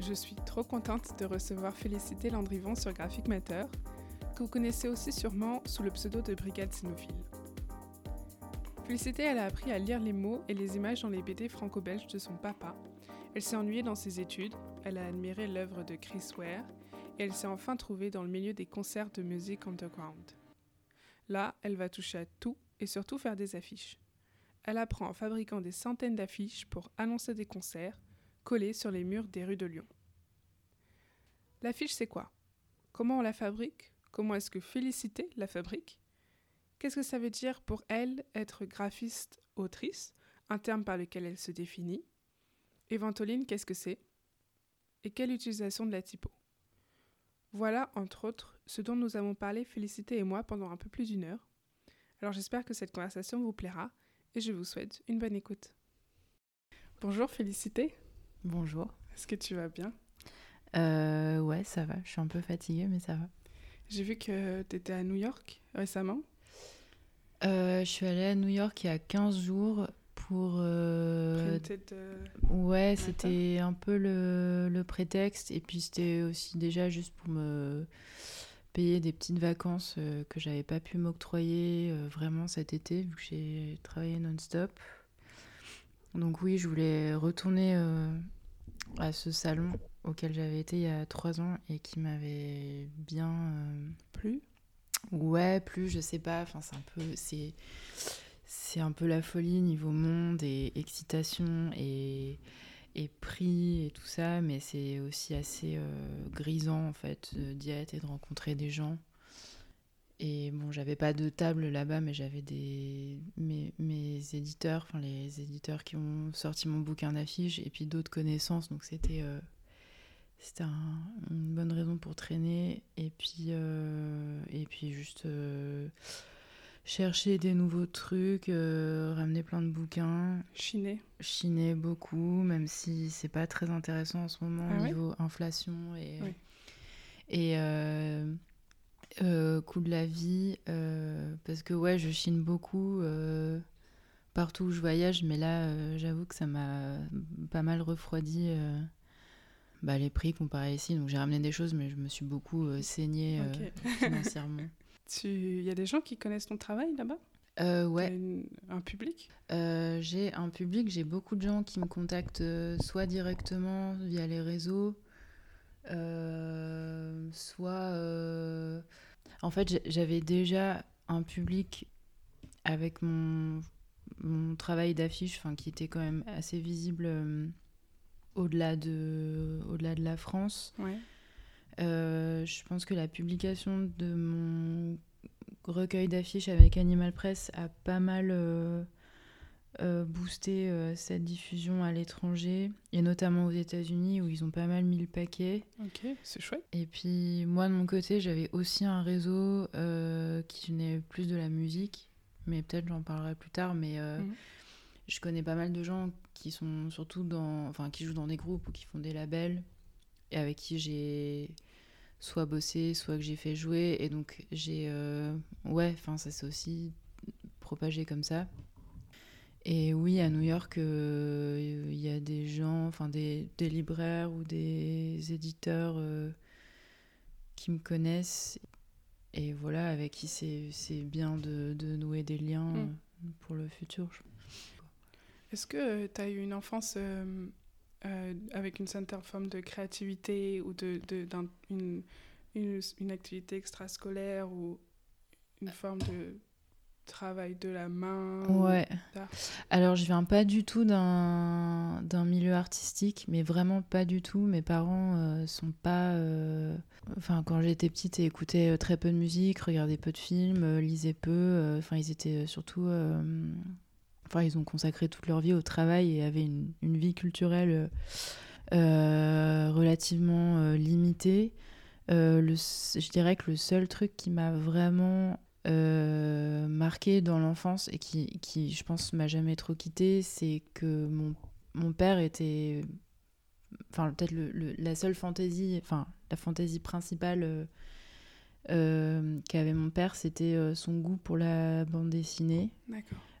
je suis trop contente de recevoir Félicité Landrivon sur Graphic Matter, que vous connaissez aussi sûrement sous le pseudo de Brigade Cynophile. Félicité, elle a appris à lire les mots et les images dans les BD franco-belges de son papa. Elle s'est ennuyée dans ses études, elle a admiré l'œuvre de Chris Ware, et elle s'est enfin trouvée dans le milieu des concerts de musique underground. Là, elle va toucher à tout et surtout faire des affiches. Elle apprend en fabriquant des centaines d'affiches pour annoncer des concerts, collées sur les murs des rues de Lyon. L'affiche, c'est quoi? Comment on la fabrique? Comment est-ce que Félicité la fabrique? Qu'est-ce que ça veut dire pour elle être graphiste-autrice, un terme par lequel elle se définit Et Ventoline, qu'est-ce que c'est? Et quelle utilisation de la typo? Voilà, entre autres, ce dont nous avons parlé Félicité et moi pendant un peu plus d'une heure. Alors j'espère que cette conversation vous plaira et je vous souhaite une bonne écoute. Bonjour Félicité. Bonjour. Est-ce que tu vas bien? Euh, Ouais, ça va. Je suis un peu fatiguée, mais ça va. J'ai vu que tu étais à New York récemment. Euh, je suis allée à New York il y a 15 jours pour... Euh... Ouais, c'était un peu le, le, prétexte. Et puis c'était aussi déjà juste pour me payer des petites vacances euh, que j'avais pas pu m'octroyer vraiment cet été, vu que j'ai travaillé non-stop. Donc oui, je voulais retourner euh, à ce salon auquel j'avais été il y a trois ans et qui m'avait bien plu? Ouais, plus, je sais pas. Enfin, c'est un peu, c'est, c'est un peu la folie niveau monde et excitation et, et prix et tout ça, mais c'est aussi assez grisant en fait d'y être et de rencontrer des gens. Et bon, j'avais pas de table là-bas, mais j'avais des mes, mes éditeurs, enfin les éditeurs qui ont sorti mon bouquin d'affiches et puis d'autres connaissances. Donc c'était euh, c'était une bonne raison pour traîner et puis euh, et puis juste euh, chercher des nouveaux trucs, ramener plein de bouquins, chiner, chiner beaucoup, même si c'est pas très intéressant en ce moment au ah niveau inflation et et euh, coût de la vie, euh, parce que ouais, je chine beaucoup euh, partout où je voyage, mais là, euh, j'avoue que ça m'a pas mal refroidi bah, les prix comparés ici. Donc j'ai ramené des choses, mais je me suis beaucoup saignée financièrement. Il y a des gens qui connaissent ton travail là-bas? Euh, ouais. un public? J'ai un public, j'ai beaucoup de gens qui me contactent soit directement via les réseaux, soit. Euh, en fait, j'avais déjà un public avec mon, mon travail d'affiche, qui était quand même assez visible euh, au-delà de, au -delà de la France. Ouais. je pense que la publication de mon recueil d'affiches avec Animal Press a pas mal euh, booster euh, cette diffusion à l'étranger, et notamment aux États-Unis où ils ont pas mal mis le paquet. Ok, c'est chouette. Et puis moi de mon côté, j'avais aussi un réseau euh, qui venait plus de la musique, mais peut-être j'en parlerai plus tard. Mais mhm. je connais pas mal de gens qui sont surtout dans, enfin qui jouent dans des groupes ou qui font des labels, et avec qui j'ai soit bossé, soit que j'ai fait jouer, et donc j'ai, ouais, enfin ça s'est aussi propagé comme ça. Et oui, à New York, euh, il y a des gens, enfin des, des, libraires ou des éditeurs euh, qui me connaissent et voilà, avec qui c'est bien de, de, nouer des liens mm. pour le futur. Est-ce que tu as eu une enfance euh, avec une certaine forme de créativité ou de, de une, une, une, activité extrascolaire ou une forme de travail de la main Ouais. Alors, je viens pas du tout d'un milieu artistique, mais vraiment pas du tout. Mes parents euh, sont pas. Euh, enfin, quand j'étais petite, écoutaient euh, très peu de musique, regardaient peu de films, lisaient peu. Enfin, ils étaient surtout. Enfin, ils ont consacré toute leur vie au travail et avaient une, une vie culturelle relativement limitée. Le, je dirais que le seul truc qui m'a vraiment euh, marqué dans l'enfance et qui, qui, je pense, m'a jamais trop quitté, c'est que mon, mon, père était. Enfin, peut-être le, la seule fantaisie, enfin, la fantaisie principale euh, euh, qu'avait mon père, c'était son goût pour la bande dessinée.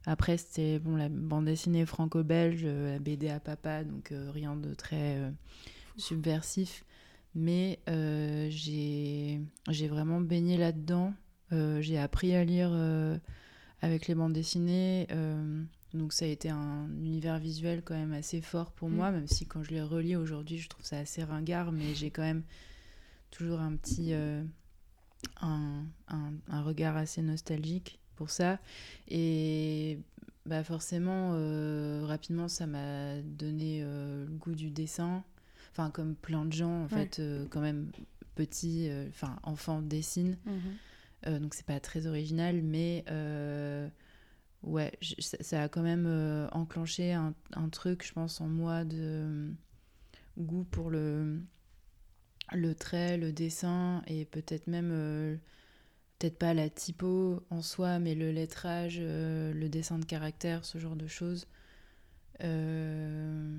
Après, c'était bon, la bande dessinée franco-belge, la BD à papa, donc rien de très subversif. Mais j'ai vraiment baigné là-dedans. J'ai appris à lire avec les bandes dessinées. donc ça a été un univers visuel quand même assez fort pour mm. moi, même si quand je les relis aujourd'hui, je trouve ça assez ringard, mais j'ai quand même toujours un petit un, un, regard assez nostalgique pour ça. Et bah forcément, euh, rapidement, ça m'a donné euh, le goût du dessin. Enfin, comme plein de gens, en fait, euh, quand même petits, enfin, enfants dessinent. Mhm. Donc, c'est pas très original, mais ouais, ça, a quand même enclenché un, un, truc, je pense, en moi de goût pour le, le trait, le dessin et peut-être même, euh, peut-être pas la typo en soi, mais le lettrage, euh, le dessin de caractère, ce genre de choses. Euh,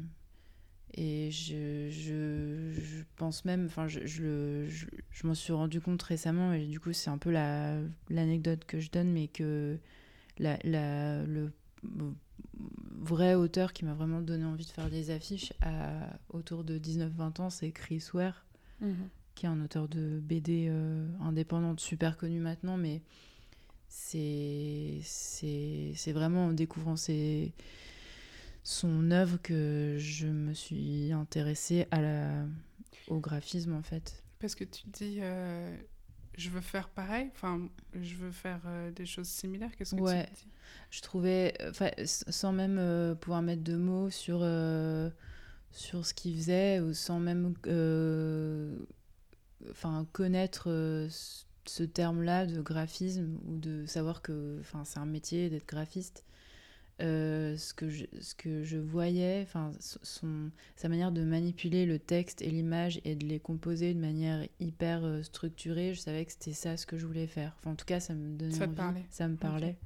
et je, je, pense même, enfin, je, je, je m'en suis rendu compte récemment, et du coup, c'est un peu l'anecdote que je donne, mais que la, la, le vrai auteur qui m'a vraiment donné envie de faire des affiches à, autour de 19-20 ans, c'est Chris Ware. Mhm. qui est un auteur de BD euh, indépendante super connu maintenant, mais c'est vraiment en découvrant ses, son œuvre que je me suis intéressée à la, au graphisme en fait. Parce que tu dis euh, je veux faire pareil, enfin je veux faire euh, des choses similaires, qu'est-ce que ouais. tu dis? Je trouvais, sans même pouvoir mettre de mots sur sur ce qu'il faisait, ou sans même euh, enfin, connaître euh, ce terme-là de graphisme, ou de savoir que c'est un métier d'être graphiste. Euh, ce, que je, ce que je voyais, enfin, son, sa manière de manipuler le texte et l'image et de les composer de manière hyper structurée, je savais que c'était ça ce que je voulais faire. Enfin, en tout cas, ça me donnait ça envie. Ça me parlait.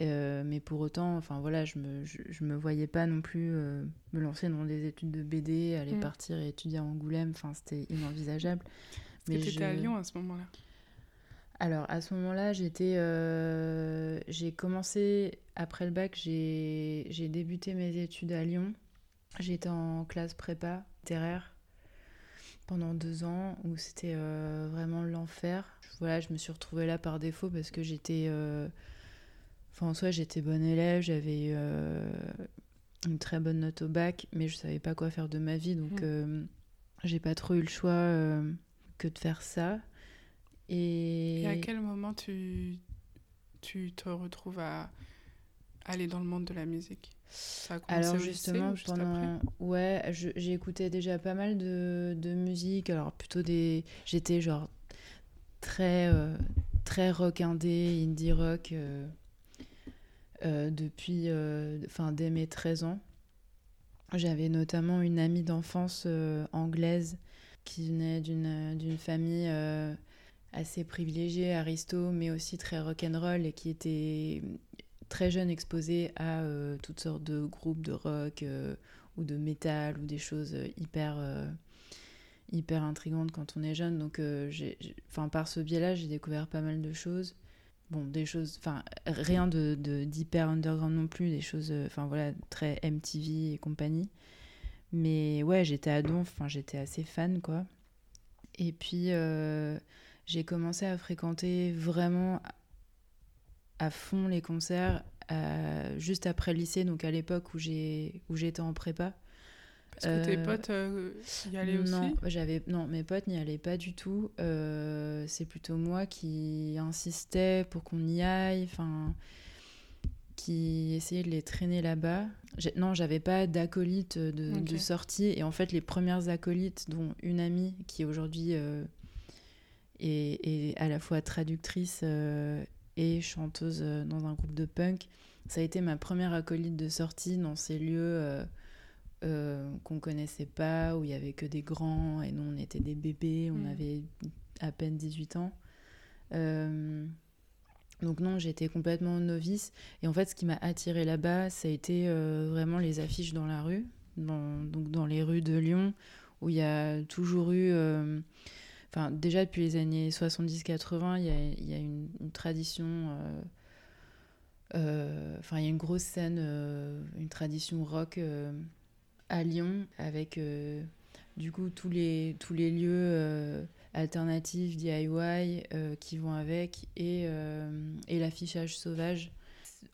Euh, mais pour autant, enfin voilà, je me, je, me voyais pas non plus euh, me lancer dans des études de BD, aller mm. partir et étudier à Angoulême, enfin c'était inenvisageable. Mais tu étais à Lyon à ce moment-là Alors à ce moment-là, j'étais, euh, j'ai commencé après le bac, j'ai débuté mes études à Lyon. J'étais en classe prépa littéraire pendant deux ans où c'était vraiment l'enfer. Voilà, je me suis retrouvée là par défaut parce que j'étais en soi, j'étais bonne élève, j'avais euh, une très bonne note au bac, mais je savais pas quoi faire de ma vie, donc mmh. euh, j'ai pas trop eu le choix euh, que de faire ça. Et... à quel moment tu, tu te retrouves à aller dans le monde de la musique? Alors justement pendant ouais j'ai écouté déjà pas mal de, de, musique. Alors plutôt des j'étais genre très très rock indé indie rock euh, depuis, euh, enfin, dès mes 13 ans. J'avais notamment une amie d'enfance euh, anglaise qui venait d'une famille assez privilégiée, aristo, mais aussi très rock'n'roll et qui était très jeune exposée à toutes sortes de groupes de rock ou de métal ou des choses hyper hyper intrigantes quand on est jeune. Donc, enfin, par ce biais-là, j'ai découvert pas mal de choses bon, des choses, enfin, rien de, d'hyper underground non plus, des choses, euh, enfin voilà, très MTV et compagnie. Mais ouais, j'étais à Donf, enfin, j'étais assez fan, quoi. Et puis, euh, j'ai commencé à fréquenter vraiment à fond les concerts euh, juste après le lycée, donc à l'époque où, j'étais en prépa. Parce que tes euh, potes euh, y allaient aussi? Non, j'avais... non mes potes n'y allaient pas du tout. Euh, c'est plutôt moi qui insistais pour qu'on y aille, enfin, qui essayait de les traîner là-bas. Non, j'avais pas d'acolyte de, sortie. Et en fait, les premières acolytes, dont une amie qui aujourd'hui est, à la fois traductrice et chanteuse dans un groupe de punk, ça a été ma première acolyte de sortie dans ces lieux euh, qu'on connaissait pas, où il y avait que des grands et nous on était des bébés, on mm. avait à peine 18 ans. Euh, donc non, j'étais complètement novice. Et en fait, ce qui m'a attiré là-bas, ça a été euh, vraiment les affiches dans la rue, donc dans les rues de Lyon, où il y a toujours eu... Enfin, déjà depuis les années 70-80, il y a, une, tradition... Enfin, il y a une grosse scène, une tradition rock à Lyon avec euh, du coup, tous les, tous les lieux alternatifs, DIY qui vont avec et, et l'affichage sauvage.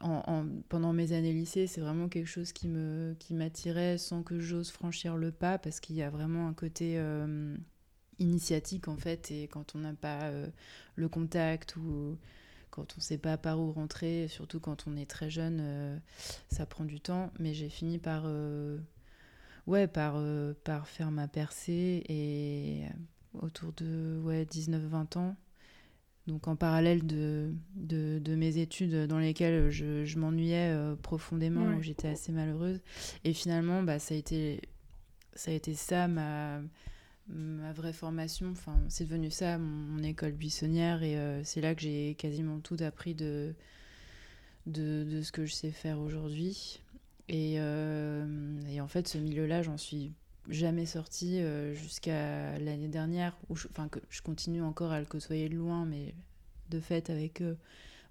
En, pendant mes années lycée, c'est vraiment quelque chose qui me qui m'attirait sans que j'ose franchir le pas parce qu'il y a vraiment un côté initiatique en fait et quand on n'a pas le contact ou quand on ne sait pas par où rentrer, surtout quand on est très jeune, euh, ça prend du temps. Mais j'ai fini par, euh, ouais, par, euh, par faire ma percée et autour de ouais, 19-20 ans. Donc en parallèle de, de, de, mes études dans lesquelles je, je m'ennuyais profondément, où j'étais assez malheureuse. Et finalement, bah, ça, a été, ça a été ça ma ma vraie formation, enfin, c'est devenu ça, mon, école buissonnière, et euh, c'est là que j'ai quasiment tout appris de, de, ce que je sais faire aujourd'hui. Et, euh, en fait, ce milieu-là, j'en suis jamais sortie euh, jusqu'à l'année dernière, où je, enfin, que je continue encore à le côtoyer de loin, mais de fait, avec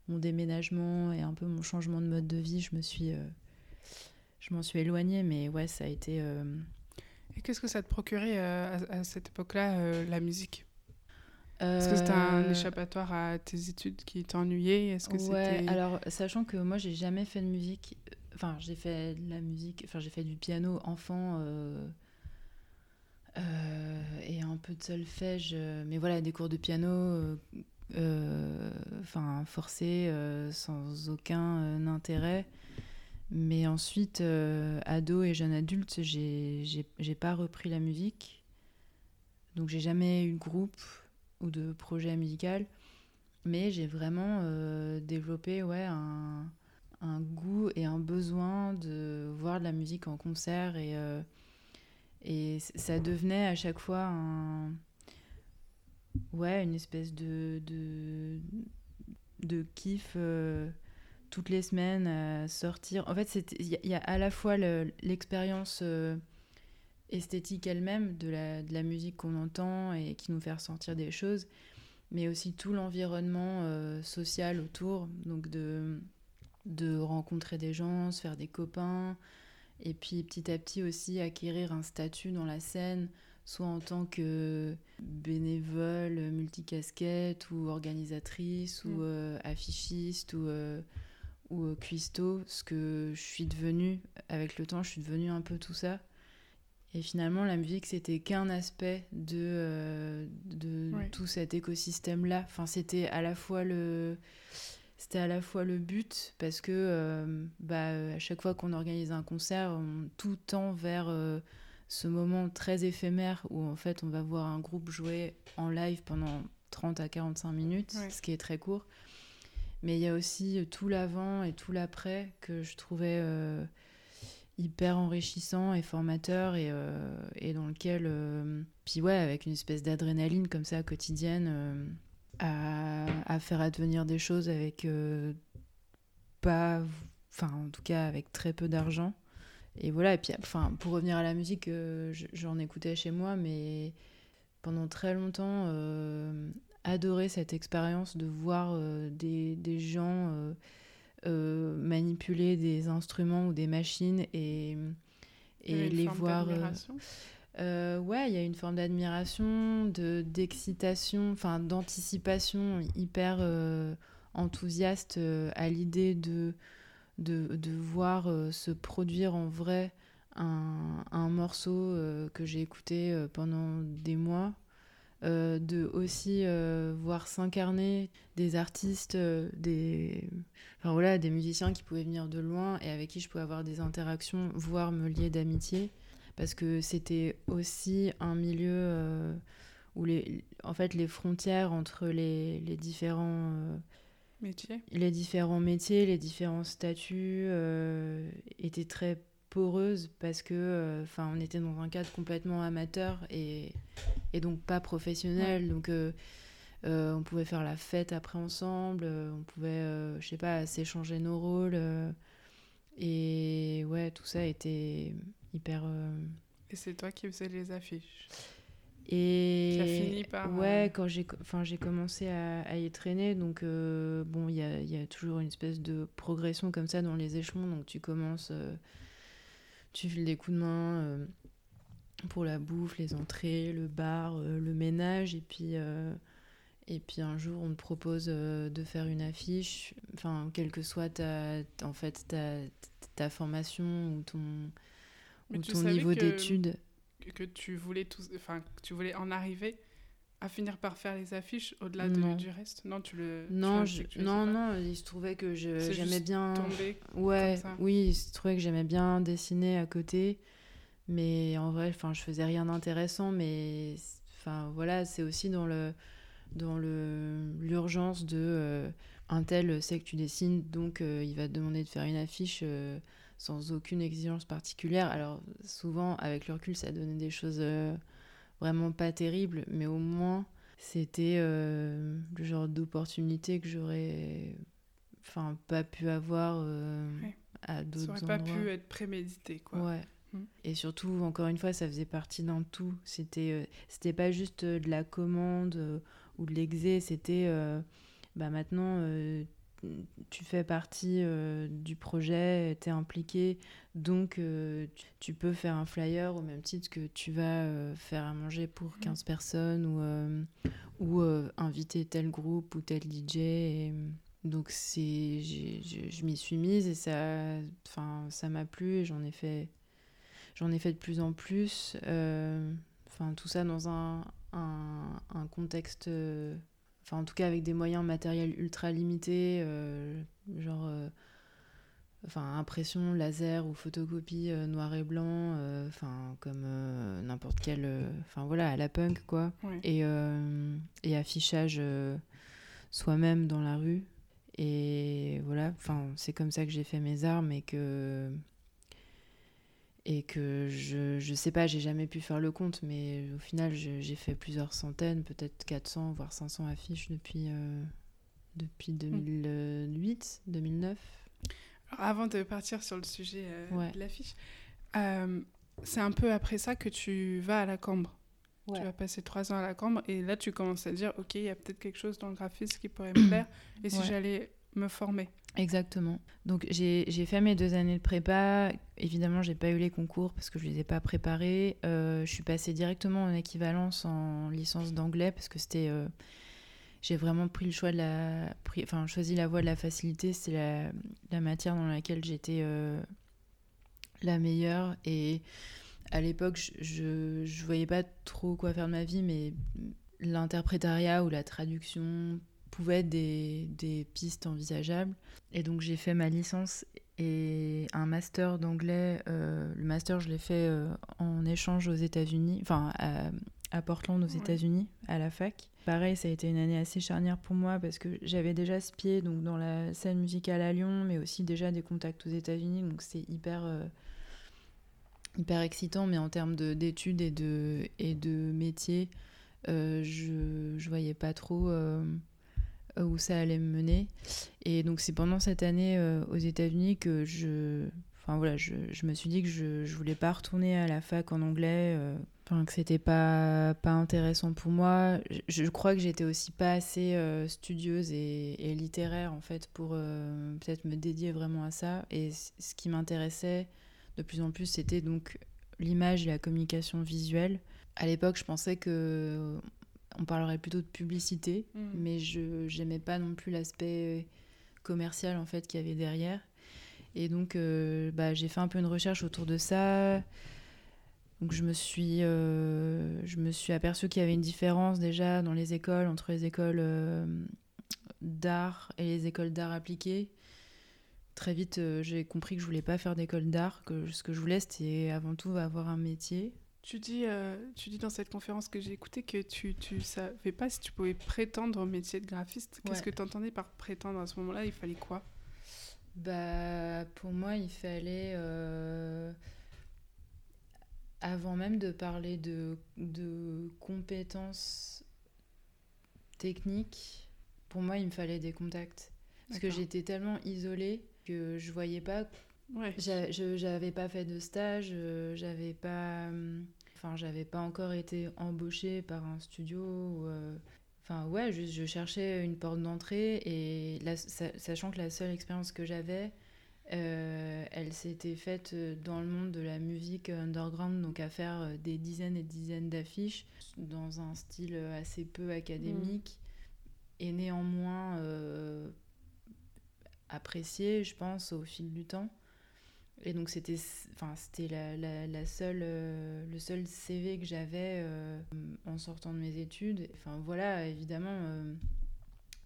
mon déménagement et un peu mon changement de mode de vie, je me suis. je m'en suis éloignée, mais ouais, ça a été et qu'est-ce que ça te procurait euh, à, cette époque-là, euh, la musique? Est-ce que c'était un euh, échappatoire à tes études qui t'ennuyaient Est-ce que ouais, alors sachant que moi j'ai jamais fait de musique, enfin j'ai fait de la musique, enfin j'ai fait du piano enfant et un peu de solfège, mais voilà des cours de piano, enfin forcés, sans aucun intérêt. Mais ensuite, euh, ado et jeune adulte, j'ai pas repris la musique. Donc j'ai jamais eu de groupe ou de projet musical. Mais j'ai vraiment euh, développé ouais, un, un, goût et un besoin de voir de la musique en concert. Et, euh, et ça devenait à chaque fois un, ouais, une espèce de, de, de kiff toutes les semaines à sortir. En fait, il y, a à la fois l'expérience euh, esthétique elle-même de la, de la musique qu'on entend et qui nous fait ressentir des choses, mais aussi tout l'environnement euh, social autour, donc de, de rencontrer des gens, se faire des copains, et puis petit à petit aussi acquérir un statut dans la scène, soit en tant que bénévole, multicasquette ou organisatrice ou mm. euh, affichiste ou ou euh, cuistot, ce que je suis devenue avec le temps, je suis devenue un peu tout ça. Et finalement, la musique, c'était qu'un aspect de, euh, de tout cet écosystème-là. Enfin, c'était à la fois le c'était à la fois le but parce que euh, bah, à chaque fois qu'on organise un concert, on tout tend vers ce moment très éphémère où en fait on va voir un groupe jouer en live pendant 30 à 45 minutes, ce qui est très court. Mais il y a aussi euh, tout l'avant et tout l'après que je trouvais euh, hyper enrichissant et formateur et, euh, et dans lequel, puis ouais, avec une espèce d'adrénaline comme ça quotidienne, à, à, faire advenir des choses avec pas, enfin en tout cas avec très peu d'argent. Et voilà, et puis enfin, pour revenir à la musique, j'en écoutais chez moi, mais pendant très longtemps, adoré cette expérience de voir euh, des, des, gens euh, euh, manipuler des instruments ou des machines et, et les voir. ouais, il y a une forme d'admiration, de d'excitation, enfin d'anticipation hyper enthousiaste à l'idée de, de, de voir se produire en vrai un, un morceau que j'ai écouté pendant des mois euh, de aussi euh, voir s'incarner des artistes, euh, des, enfin, voilà, des musiciens qui pouvaient venir de loin et avec qui je pouvais avoir des interactions, voire me lier d'amitié, parce que c'était aussi un milieu où les, en fait, les frontières entre les, les différents métiers, les différents métiers, les différents statuts étaient très poreuse parce que euh, enfin on était dans un cadre complètement amateur et, et donc pas professionnel. Donc euh, euh, on pouvait faire la fête après ensemble on pouvait je sais pas s'échanger nos rôles et ouais tout ça était hyper et c'est toi qui faisais les affiches. Et fini par ouais quand j'ai enfin j'ai commencé à, y traîner donc bon il y a, y a, toujours une espèce de progression comme ça dans les échelons. Donc tu commences tu files des coups de main euh, pour la bouffe, les entrées, le bar, le ménage. Et puis, et puis un jour, on te propose de faire une affiche. Enfin, quelle que soit ta, en fait, ta, ta formation ou ton, ou ton niveau d'études. Que tu voulais, tout, enfin, que tu voulais en arriver à finir par faire les affiches au-delà du reste Non, tu le. Non, non, non, il se trouvait que j'aimais bien. ouais, oui, il se trouvait que j'aimais bien dessiner à côté, mais en vrai, enfin, je faisais rien d'intéressant, mais enfin voilà, c'est aussi dans le dans le l'urgence de euh, un tel sait que tu dessines, donc euh, il va te demander de faire une affiche. Euh, sans aucune exigence particulière. Alors souvent, avec le recul, ça donnait des choses vraiment pas terrible, mais au moins c'était euh, le genre d'opportunité que j'aurais enfin pas pu avoir euh, à d'autres endroits. Ça aurait pas pu être prémédité quoi. Ouais. Hmm. Et surtout, encore une fois, ça faisait partie d'un tout. C'était euh, c'était pas juste de la commande ou de l'exé, c'était bah maintenant tu fais partie euh, du projet, tu es impliqué, donc euh, tu, peux faire un flyer au même titre que tu vas euh, faire à manger pour 15 mmh. personnes ou, ou inviter tel groupe ou tel DJ. Et, donc c'est, je m'y suis mise et ça, ça m'a plu et j'en ai fait, j'en ai fait de plus en plus. Enfin tout ça dans un, un, un contexte enfin en tout cas avec des moyens matériels ultra limités, euh, genre euh, enfin impression laser ou photocopie euh, noir et blanc, enfin comme n'importe quel, enfin voilà à la punk quoi, et, et affichage soi-même dans la rue. Et voilà, enfin c'est comme ça que j'ai fait mes armes et que et que je, je sais pas, j'ai jamais pu faire le compte, mais au final, j'ai fait plusieurs centaines, peut-être 400, voire 500 affiches depuis, euh, depuis 2008, 2009. Alors, avant de partir sur le sujet euh, de l'affiche, euh, c'est un peu après ça que tu vas à la Cambre. Tu vas passer trois ans à la Cambre et là, tu commences à dire, OK, il y a peut-être quelque chose dans le graphisme qui pourrait me plaire, et si j'allais me former Exactement. Donc j'ai fait mes deux années de prépa. Évidemment, j'ai pas eu les concours parce que je les ai pas préparés. Euh, je suis passée directement en équivalence en licence d'anglais parce que c'était. Euh, j'ai vraiment pris le choix de la. enfin, choisi la voie de la facilité. C'est la, la, matière dans laquelle j'étais euh, la meilleure. Et à l'époque, je, je voyais pas trop quoi faire de ma vie, mais l'interprétariat ou la traduction pouvaient être des, des, pistes envisageables. Et donc j'ai fait ma licence et un master d'anglais. Euh, le master, je l'ai fait euh, en échange aux États-Unis, enfin à, Portland aux États-Unis, à la fac. Pareil, ça a été une année assez charnière pour moi parce que j'avais déjà ce pied donc, dans la scène musicale à Lyon, mais aussi déjà des contacts aux États-Unis. Donc c'est hyper, euh, hyper excitant, mais en termes d'études et de, et de métier, je ne voyais pas trop où ça allait me mener. Et donc c'est pendant cette année euh, aux États-Unis que je, enfin voilà, je, me suis dit que je, je voulais pas retourner à la fac en anglais, euh, que c'était pas pas intéressant pour moi. Je, crois que j'étais aussi pas assez studieuse et, et, littéraire en fait pour peut-être me dédier vraiment à ça. Et ce qui m'intéressait de plus en plus, c'était donc l'image et la communication visuelle. À l'époque, je pensais que on parlerait plutôt de publicité, mm. mais je n'aimais pas non plus l'aspect commercial en fait qu'il y avait derrière. Et donc, euh, bah, j'ai fait un peu une recherche autour de ça. Donc, je me suis, euh, je me suis aperçue qu'il y avait une différence déjà dans les écoles entre les écoles euh, d'art et les écoles d'art appliquées. Très vite, j'ai compris que je voulais pas faire d'école d'art, que ce que je voulais, c'était avant tout avoir un métier. Tu dis, euh, tu dis dans cette conférence que j'ai écoutée que tu ne savais pas si tu pouvais prétendre au métier de graphiste. Qu'est-ce que tu entendais par prétendre à ce moment-là? Il fallait quoi? Bah, Pour moi, il fallait, euh, avant même de parler de, de compétences techniques, pour moi, il me fallait des contacts. Parce que j'étais tellement isolée que je voyais pas Ouais. J'avais pas fait de stage, euh, j'avais pas. Enfin, j'avais pas encore été embauchée par un studio. Euh, enfin, ouais, je cherchais une porte d'entrée et sachant que la seule expérience que j'avais, elle s'était faite dans le monde de la musique underground, donc à faire des dizaines et dizaines d'affiches dans un style assez peu académique mm. et néanmoins apprécié, je pense, au fil du temps. Et donc c'était enfin c'était la, la, seule euh, le seul CV que j'avais euh, en sortant de mes études. Enfin voilà, évidemment euh,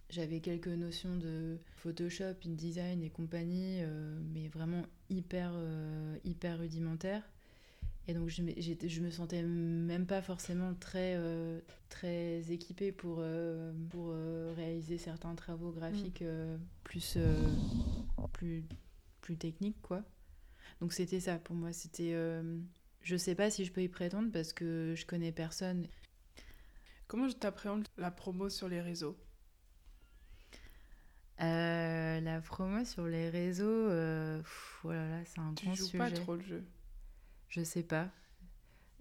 j'avais quelques notions de Photoshop, InDesign et compagnie, mais vraiment hyper hyper rudimentaires. Et donc je, je me sentais même pas forcément très très équipée pour pour réaliser certains travaux graphiques mm. plus plus plus techniques quoi. Donc c'était ça pour moi. C'était, euh, je sais pas si je peux y prétendre parce que je connais personne. Comment je t'appréhende la promo sur les réseaux? Euh, La promo sur les réseaux, euh, voilà, c'est un grand sujet. Tu joues pas trop le jeu? Je sais pas.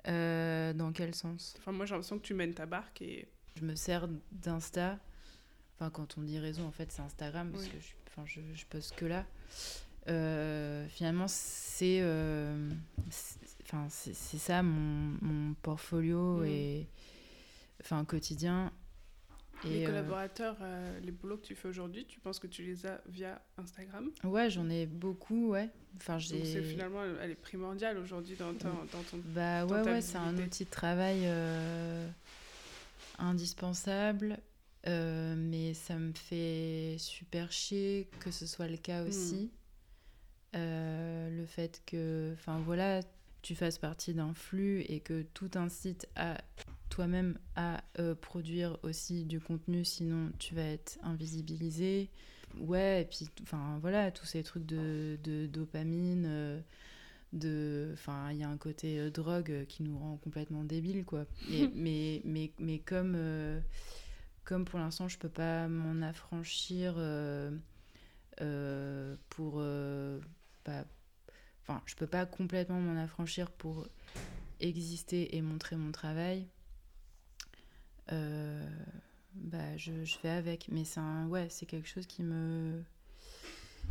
Euh, dans quel sens? Enfin, moi j'ai l'impression que tu mènes ta barque et. Je me sers d'Insta. Enfin, quand on dit réseau, en fait, c'est Instagram parce que je, enfin, je, je poste que là. Euh, finalement, c'est euh, enfin c'est ça mon, mon portfolio mm. et enfin quotidien. Et les euh, collaborateurs, les boulots que tu fais aujourd'hui, tu penses que tu les as via Instagram? Ouais, j'en ai beaucoup, ouais. Enfin, c'est finalement, elle est primordiale aujourd'hui dans, ton, dans ton. Bah ouais, ouais, c'est un outil de travail indispensable. mais ça me fait super chier que ce soit le cas mm. aussi. Euh, le fait que, enfin voilà, tu fasses partie d'un flux et que tout incite à toi-même à euh, produire aussi du contenu, sinon tu vas être invisibilisé. Ouais, et puis, enfin voilà, tous ces trucs de, de dopamine, euh, de, enfin, il y a un côté drogue qui nous rend complètement débiles, quoi. mais, mais, mais comme, comme pour l'instant, je peux pas m'en affranchir pour Enfin, je peux pas complètement m'en affranchir pour exister et montrer mon travail. Euh, bah, je, je, fais avec. Mais c'est ouais, c'est quelque chose qui me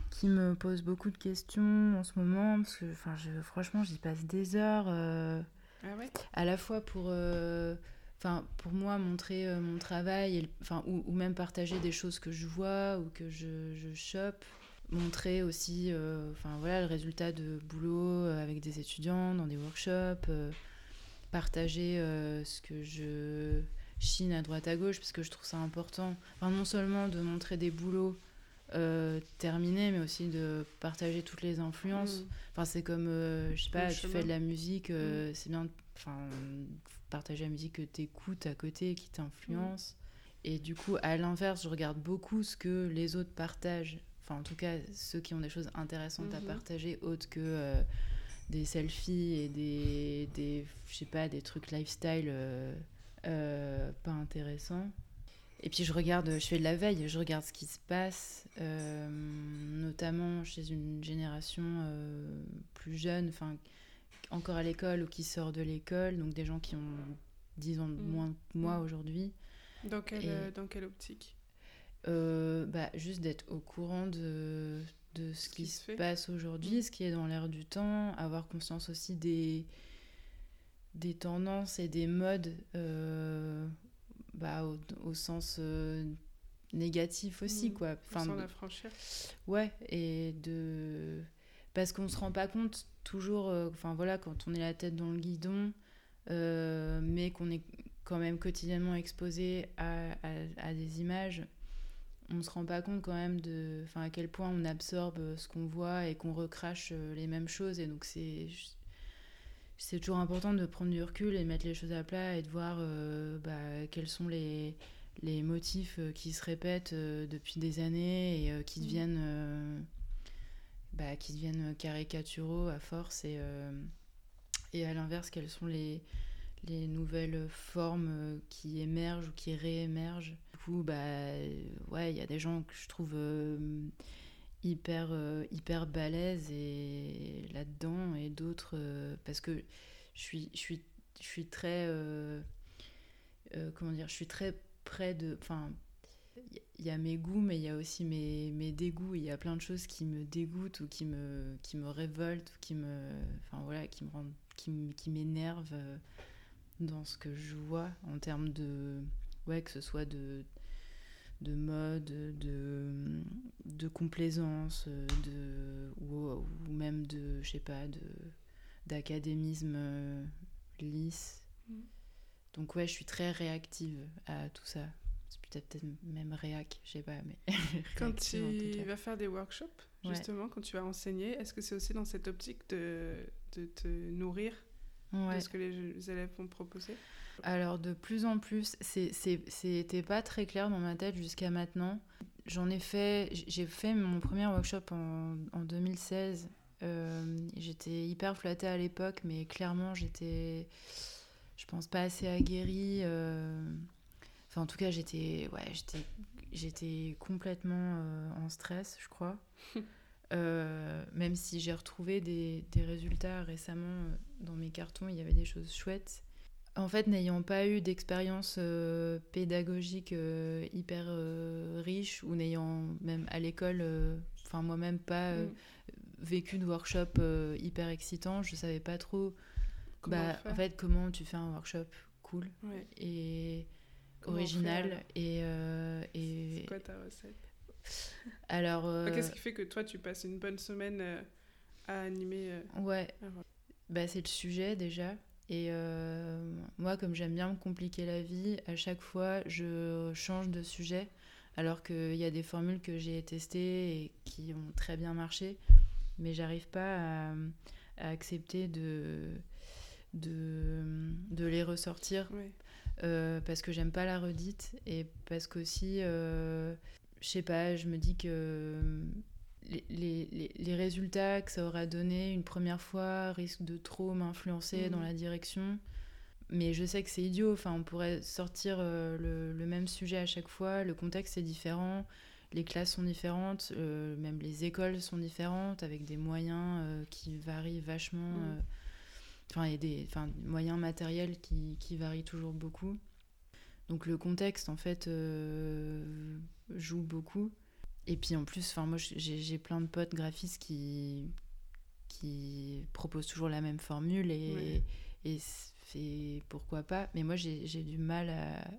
qui me pose beaucoup de questions en ce moment parce que enfin je, franchement j'y passe des heures euh, ah ouais? à la fois pour euh, enfin pour moi montrer mon travail et, enfin ou, ou, même partager des choses que je vois ou que je, je chope montrer aussi euh, enfin voilà le résultat de boulot euh, avec des étudiants dans des workshops euh, partager ce que je chine à droite à gauche parce que je trouve ça important enfin, non seulement de montrer des boulots terminés mais aussi de partager toutes les influences mm. enfin c'est comme je sais pas tu fais de la musique mm. c'est bien enfin partager la musique que tu écoutes à côté qui t'influence mm. et du coup à l'inverse je regarde beaucoup ce que les autres partagent enfin en tout cas ceux qui ont des choses intéressantes à mhm. partager autres que euh, des selfies et des, des je sais pas des trucs lifestyle euh, euh, pas intéressants et puis je regarde je fais de la veille je regarde ce qui se passe notamment chez une génération plus jeune enfin encore à l'école ou qui sort de l'école donc des gens qui ont 10 ans de mhm. moins que moi mhm. aujourd'hui dans quelle, dans quelle optique? Euh, bah, juste d'être au courant de, de ce, qui, se, passe aujourd'hui, mm. ce qui est dans l'air du temps, avoir conscience aussi des, des tendances et des modes euh, bah, au, au, sens euh, négatif aussi. Mm. Quoi. Enfin, Sans la franchir. Ouais, et de... Parce qu'on se rend pas compte toujours, enfin voilà, quand on est la tête dans le guidon, mais qu'on est quand même quotidiennement exposé à, à, à des images on se rend pas compte quand même de enfin à quel point on absorbe euh, ce qu'on voit et qu'on recrache euh, les mêmes choses. Et donc c'est c'est toujours important de prendre du recul et de mettre les choses à plat et de voir euh, bah, quels sont les, les motifs qui se répètent depuis des années et qui mmh. deviennent bah, qui deviennent caricaturaux à force. Et, et à l'inverse quelles sont les, les nouvelles formes qui émergent ou qui réémergent bah, ouais, il y a des gens que je trouve euh, hyper, euh, hyper balèzes et là-dedans, et d'autres, euh, parce que je suis, je suis, je suis très. comment dire Je suis très près de. Enfin, il y a mes goûts, mais il y a aussi mes, mes dégoûts. Il y a plein de choses qui me dégoûtent ou qui me, qui me révoltent, ou qui me, enfin voilà, qui me rendent, qui, qui m'énervent euh, dans ce que je vois en termes de, ouais, que ce soit de, de mode, de, de complaisance, de, ou, ou même de, je sais pas, de, d'académisme euh, lisse. Mm. Donc ouais, je suis très réactive à tout ça peut-être même réac, je sais pas. Mais quand tu vas faire des workshops, justement, quand tu vas enseigner, est-ce que c'est aussi dans cette optique de, de te nourrir de ce que les élèves vont proposer? Alors, de plus en plus, c'était pas très clair dans ma tête jusqu'à maintenant. J'en ai fait, j'ai fait mon premier workshop en, en 2016. Euh, j'étais hyper flattée à l'époque, mais clairement, j'étais, je pense, pas assez aguerrie. Euh, en tout cas, j'étais ouais, j'étais, j'étais complètement euh, en stress, je crois. Euh, même si j'ai retrouvé des, des, résultats récemment dans mes cartons, il y avait des choses chouettes. En fait, n'ayant pas eu d'expérience pédagogique hyper riche ou n'ayant même à l'école, enfin moi-même pas mm. vécu de workshop hyper excitant, je savais pas trop bah, en fait comment tu fais un workshop cool. Et original et, euh, et... C'est quoi ta recette? Alors. Euh, qu'est-ce qui fait que toi tu passes une bonne semaine euh, à animer Ouais. Bah, c'est le sujet déjà. Et moi, comme j'aime bien me compliquer la vie, à chaque fois je change de sujet. Alors qu'il y a des formules que j'ai testées et qui ont très bien marché, mais j'arrive pas à, à, accepter de, de, de les ressortir. Euh, parce que j'aime pas la redite et parce qu'aussi, euh, je sais pas, je me dis que euh, les, les, les, résultats que ça aura donné une première fois risquent de trop m'influencer dans mhm. la direction. Mais je sais que c'est idiot, enfin, on pourrait sortir le, le, même sujet à chaque fois, le contexte est différent, les classes sont différentes, même les écoles sont différentes, avec des moyens qui varient vachement. Mhm. Enfin, a des moyens matériels qui, qui, varient toujours beaucoup. Donc le contexte, en fait, euh, joue beaucoup. Et puis en plus, enfin, moi, j'ai plein de potes graphistes qui, qui proposent toujours la même formule et, et c'est pourquoi pas. Mais moi, j'ai du mal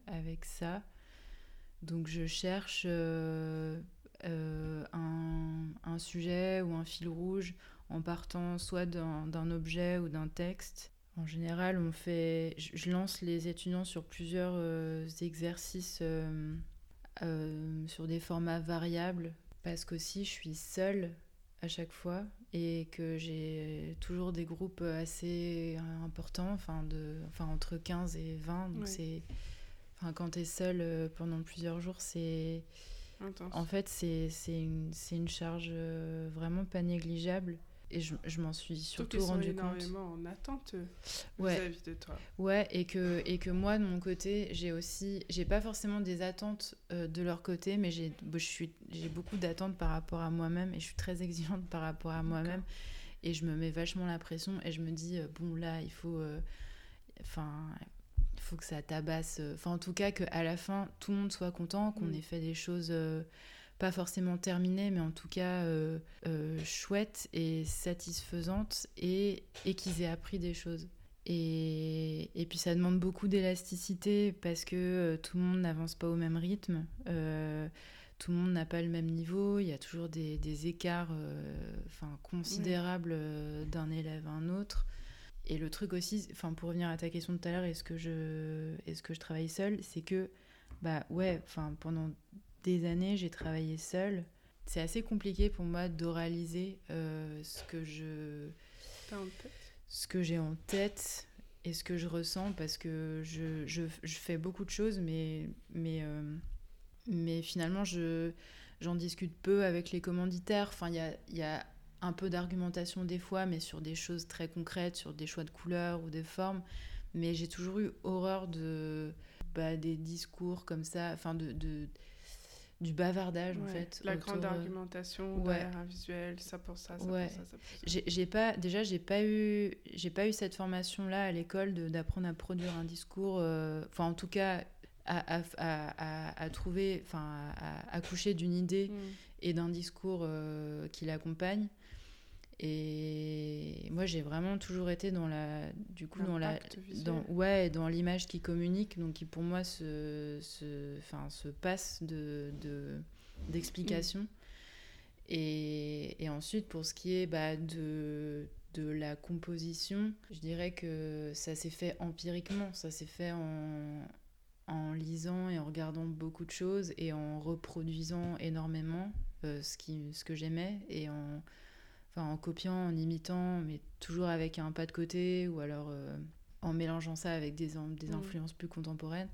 avec ça. Donc je cherche euh, euh, un, un, sujet ou un fil rouge en partant soit d'un objet ou d'un texte. En général, on fait, je lance les étudiants sur plusieurs euh, exercices euh, euh, sur des formats variables parce qu'aussi je suis seule à chaque fois et que j'ai toujours des groupes assez importants, enfin, de, enfin entre 15 et 20. Donc c'est, enfin, quand tu es seule pendant plusieurs jours, c'est... En fait, c'est une, une charge vraiment pas négligeable. Et je, je m'en suis surtout rendu compte. énormément en attente euh, vis-à-vis de toi. Ouais, et que, et que moi, de mon côté, j'ai aussi. J'ai pas forcément des attentes euh, de leur côté, mais j'ai beaucoup d'attentes par rapport à moi-même et je suis très exigeante par rapport à moi-même. Et je me mets vachement la pression et je me dis, euh, bon, là, il faut. Enfin. il faut que ça tabasse. Enfin, en tout cas, qu'à la fin, tout le monde soit content, qu'on mm. ait fait des choses pas forcément terminée, mais en tout cas euh, euh, chouette et satisfaisante et, et qu'ils aient appris des choses. Et, et, puis ça demande beaucoup d'élasticité parce que euh, tout le monde n'avance pas au même rythme, tout le monde n'a pas le même niveau, il y a toujours des, des écarts enfin, considérables d'un élève à un autre. Et le truc aussi, enfin pour revenir à ta question de tout à l'heure, est-ce que je, est-ce que je travaille seule, c'est que bah ouais, enfin pendant des années, j'ai travaillé seule. C'est assez compliqué pour moi d'oraliser euh, ce que je ce que j'ai en tête et ce que je ressens parce que je, je, je fais beaucoup de choses mais mais euh, mais finalement je j'en discute peu avec les commanditaires. Enfin il y a, y a un peu d'argumentation des fois mais sur des choses très concrètes sur des choix de couleurs ou des formes. Mais j'ai toujours eu horreur de bah, des discours comme ça enfin de, de du bavardage en fait. La grande euh, argumentation ouais. derrière un visuel, ça pour ça, ça pour ça, ça pour ça. J'ai pas, déjà, j'ai pas eu, j'ai pas eu cette formation là à l'école d'apprendre à produire un discours. Euh, enfin, en tout cas, à, à, à, trouver, enfin, à accoucher d'une idée mm. et d'un discours euh, qui l'accompagne. Et moi, j'ai vraiment toujours été dans la, du coup, dans la, dans, ouais, dans l'image qui communique, donc qui pour moi se, se, enfin, se passe de, d'explication. Et, et, ensuite, pour ce qui est bah, de, de la composition, je dirais que ça s'est fait empiriquement, ça s'est fait en, en lisant et en regardant beaucoup de choses et en reproduisant énormément euh, ce, qui, ce que j'aimais et en, enfin, en copiant, en imitant, mais toujours avec un pas de côté ou alors euh, en mélangeant ça avec des, des mm. influences plus contemporaines.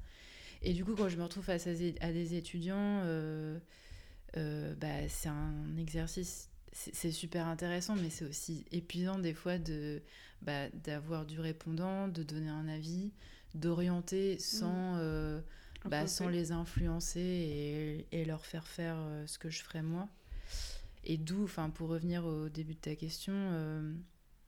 Et du coup, quand je me retrouve face à, des étudiants, euh, bah, c'est un exercice c'est super intéressant, mais c'est aussi épuisant des fois de bah, d'avoir du répondant, de donner un avis, d'orienter sans, mm. euh, bah, sans les influencer et, et, leur faire faire euh, ce que je ferais moi. Et d'où, enfin, pour revenir au début de ta question, euh,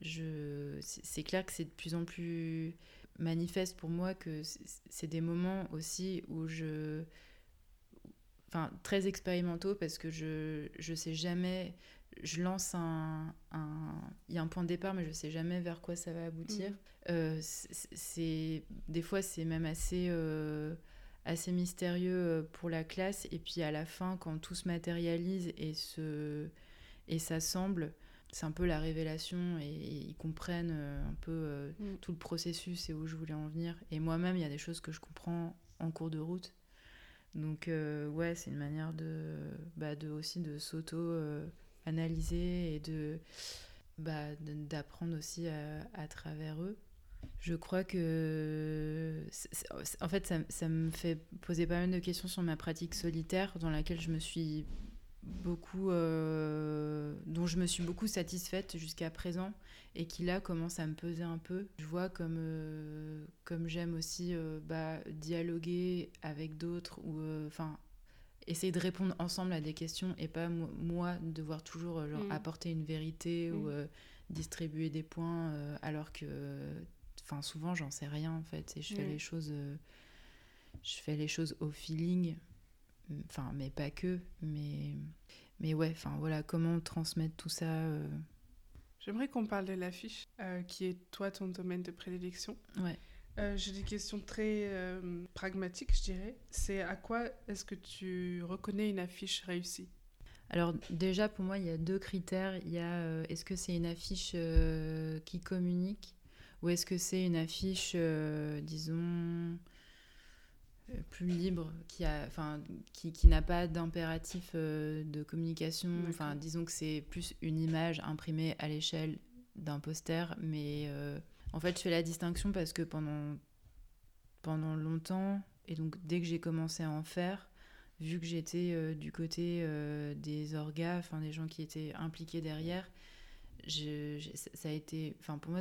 je, c'est clair que c'est de plus en plus manifeste pour moi que c'est des moments aussi où je enfin très expérimentaux parce que je je sais jamais je lance un, Il y a un point de départ, mais je ne sais jamais vers quoi ça va aboutir. Mm. Euh, c'est Des fois, c'est même assez, euh, assez mystérieux euh, pour la classe. Et puis à la fin, quand tout se matérialise et, se... et s'assemble, c'est un peu la révélation et, ils comprennent un peu mm. tout le processus et où je voulais en venir. Et moi-même, il y a des choses que je comprends en cours de route. Donc ouais, c'est une manière de, bah, de aussi de s'auto analyser et de bah, d'apprendre aussi à, travers eux. Je crois que, en fait, ça, ça, me fait poser pas mal de questions sur ma pratique solitaire, dans laquelle je me suis beaucoup, euh, dont je me suis beaucoup satisfaite jusqu'à présent, et qui là commence à me peser un peu. Je vois comme, euh, comme j'aime aussi euh, bah, dialoguer avec d'autres, ou enfin essayer de répondre ensemble à des questions et pas moi devoir toujours genre, mm. apporter une vérité ou mm. distribuer des points alors que enfin souvent j'en sais rien en fait et je fais les choses je fais les choses au feeling enfin mais pas que mais mais ouais enfin voilà comment transmettre tout ça J'aimerais qu'on parle de l'affiche, qui est toi ton domaine de prédilection. Ouais. Euh, j'ai des questions très euh, pragmatiques, je dirais. C'est à quoi est-ce que tu reconnais une affiche réussie? Alors déjà, pour moi, il y a deux critères. Il y a euh, est-ce que c'est une affiche qui communique? Ou est-ce que c'est une affiche, disons, plus libre, qui a, qui, qui n'a pas d'impératif de communication? Enfin, disons que c'est plus une image imprimée à l'échelle d'un poster, mais en fait, je fais la distinction parce que pendant, pendant longtemps, et donc dès que j'ai commencé à en faire, vu que j'étais euh, du côté euh, des orgas, enfin des gens qui étaient impliqués derrière, ça a été, enfin pour moi,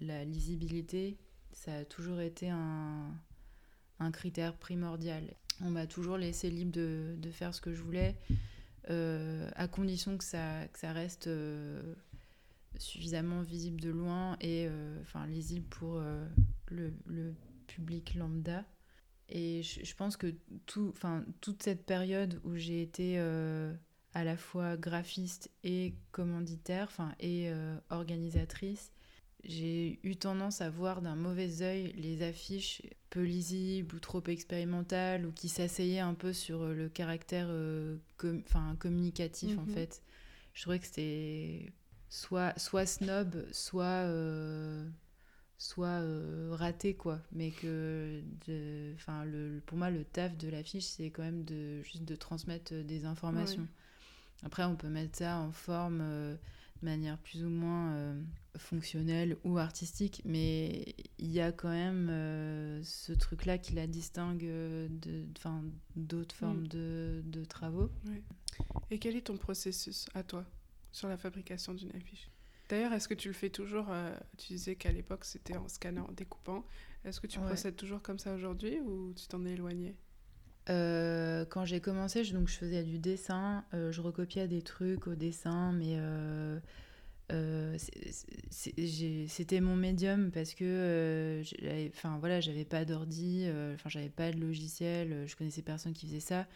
la, lisibilité, ça a toujours été un, critère primordial. On m'a toujours laissé libre de, faire ce que je voulais, euh, à condition que ça, reste suffisamment visible de loin et euh, enfin lisible pour euh, le, public lambda. Et je, pense que toute cette période où j'ai été euh, à la fois graphiste et commanditaire, enfin, et organisatrice, j'ai eu tendance à voir d'un mauvais œil les affiches peu lisibles ou trop expérimentales ou qui s'asseyaient un peu sur le caractère enfin communicatif en mhm. fait. Je trouvais que c'était soit, soit snob, soit, euh, soit euh, raté, quoi. Mais que, enfin, le, pour moi, le taf de l'affiche, c'est quand même de, juste de transmettre des informations. Après, on peut mettre ça en forme euh, de manière plus ou moins fonctionnelle ou artistique, mais il y a quand même ce truc-là qui la distingue d'autres formes mm. de, de, travaux. Et quel est ton processus à toi sur la fabrication d'une affiche? D'ailleurs, est-ce que tu le fais toujours euh, Tu disais qu'à l'époque, c'était en scannant, en découpant. Est-ce que tu procèdes toujours comme ça aujourd'hui ou tu t'en es éloigné? Euh, quand j'ai commencé, je, faisais du dessin, euh, je recopiais des trucs au dessin, mais c'était mon médium parce que enfin voilà j'avais pas d'ordi enfin j'avais pas de logiciel je connaissais personne qui faisait ça.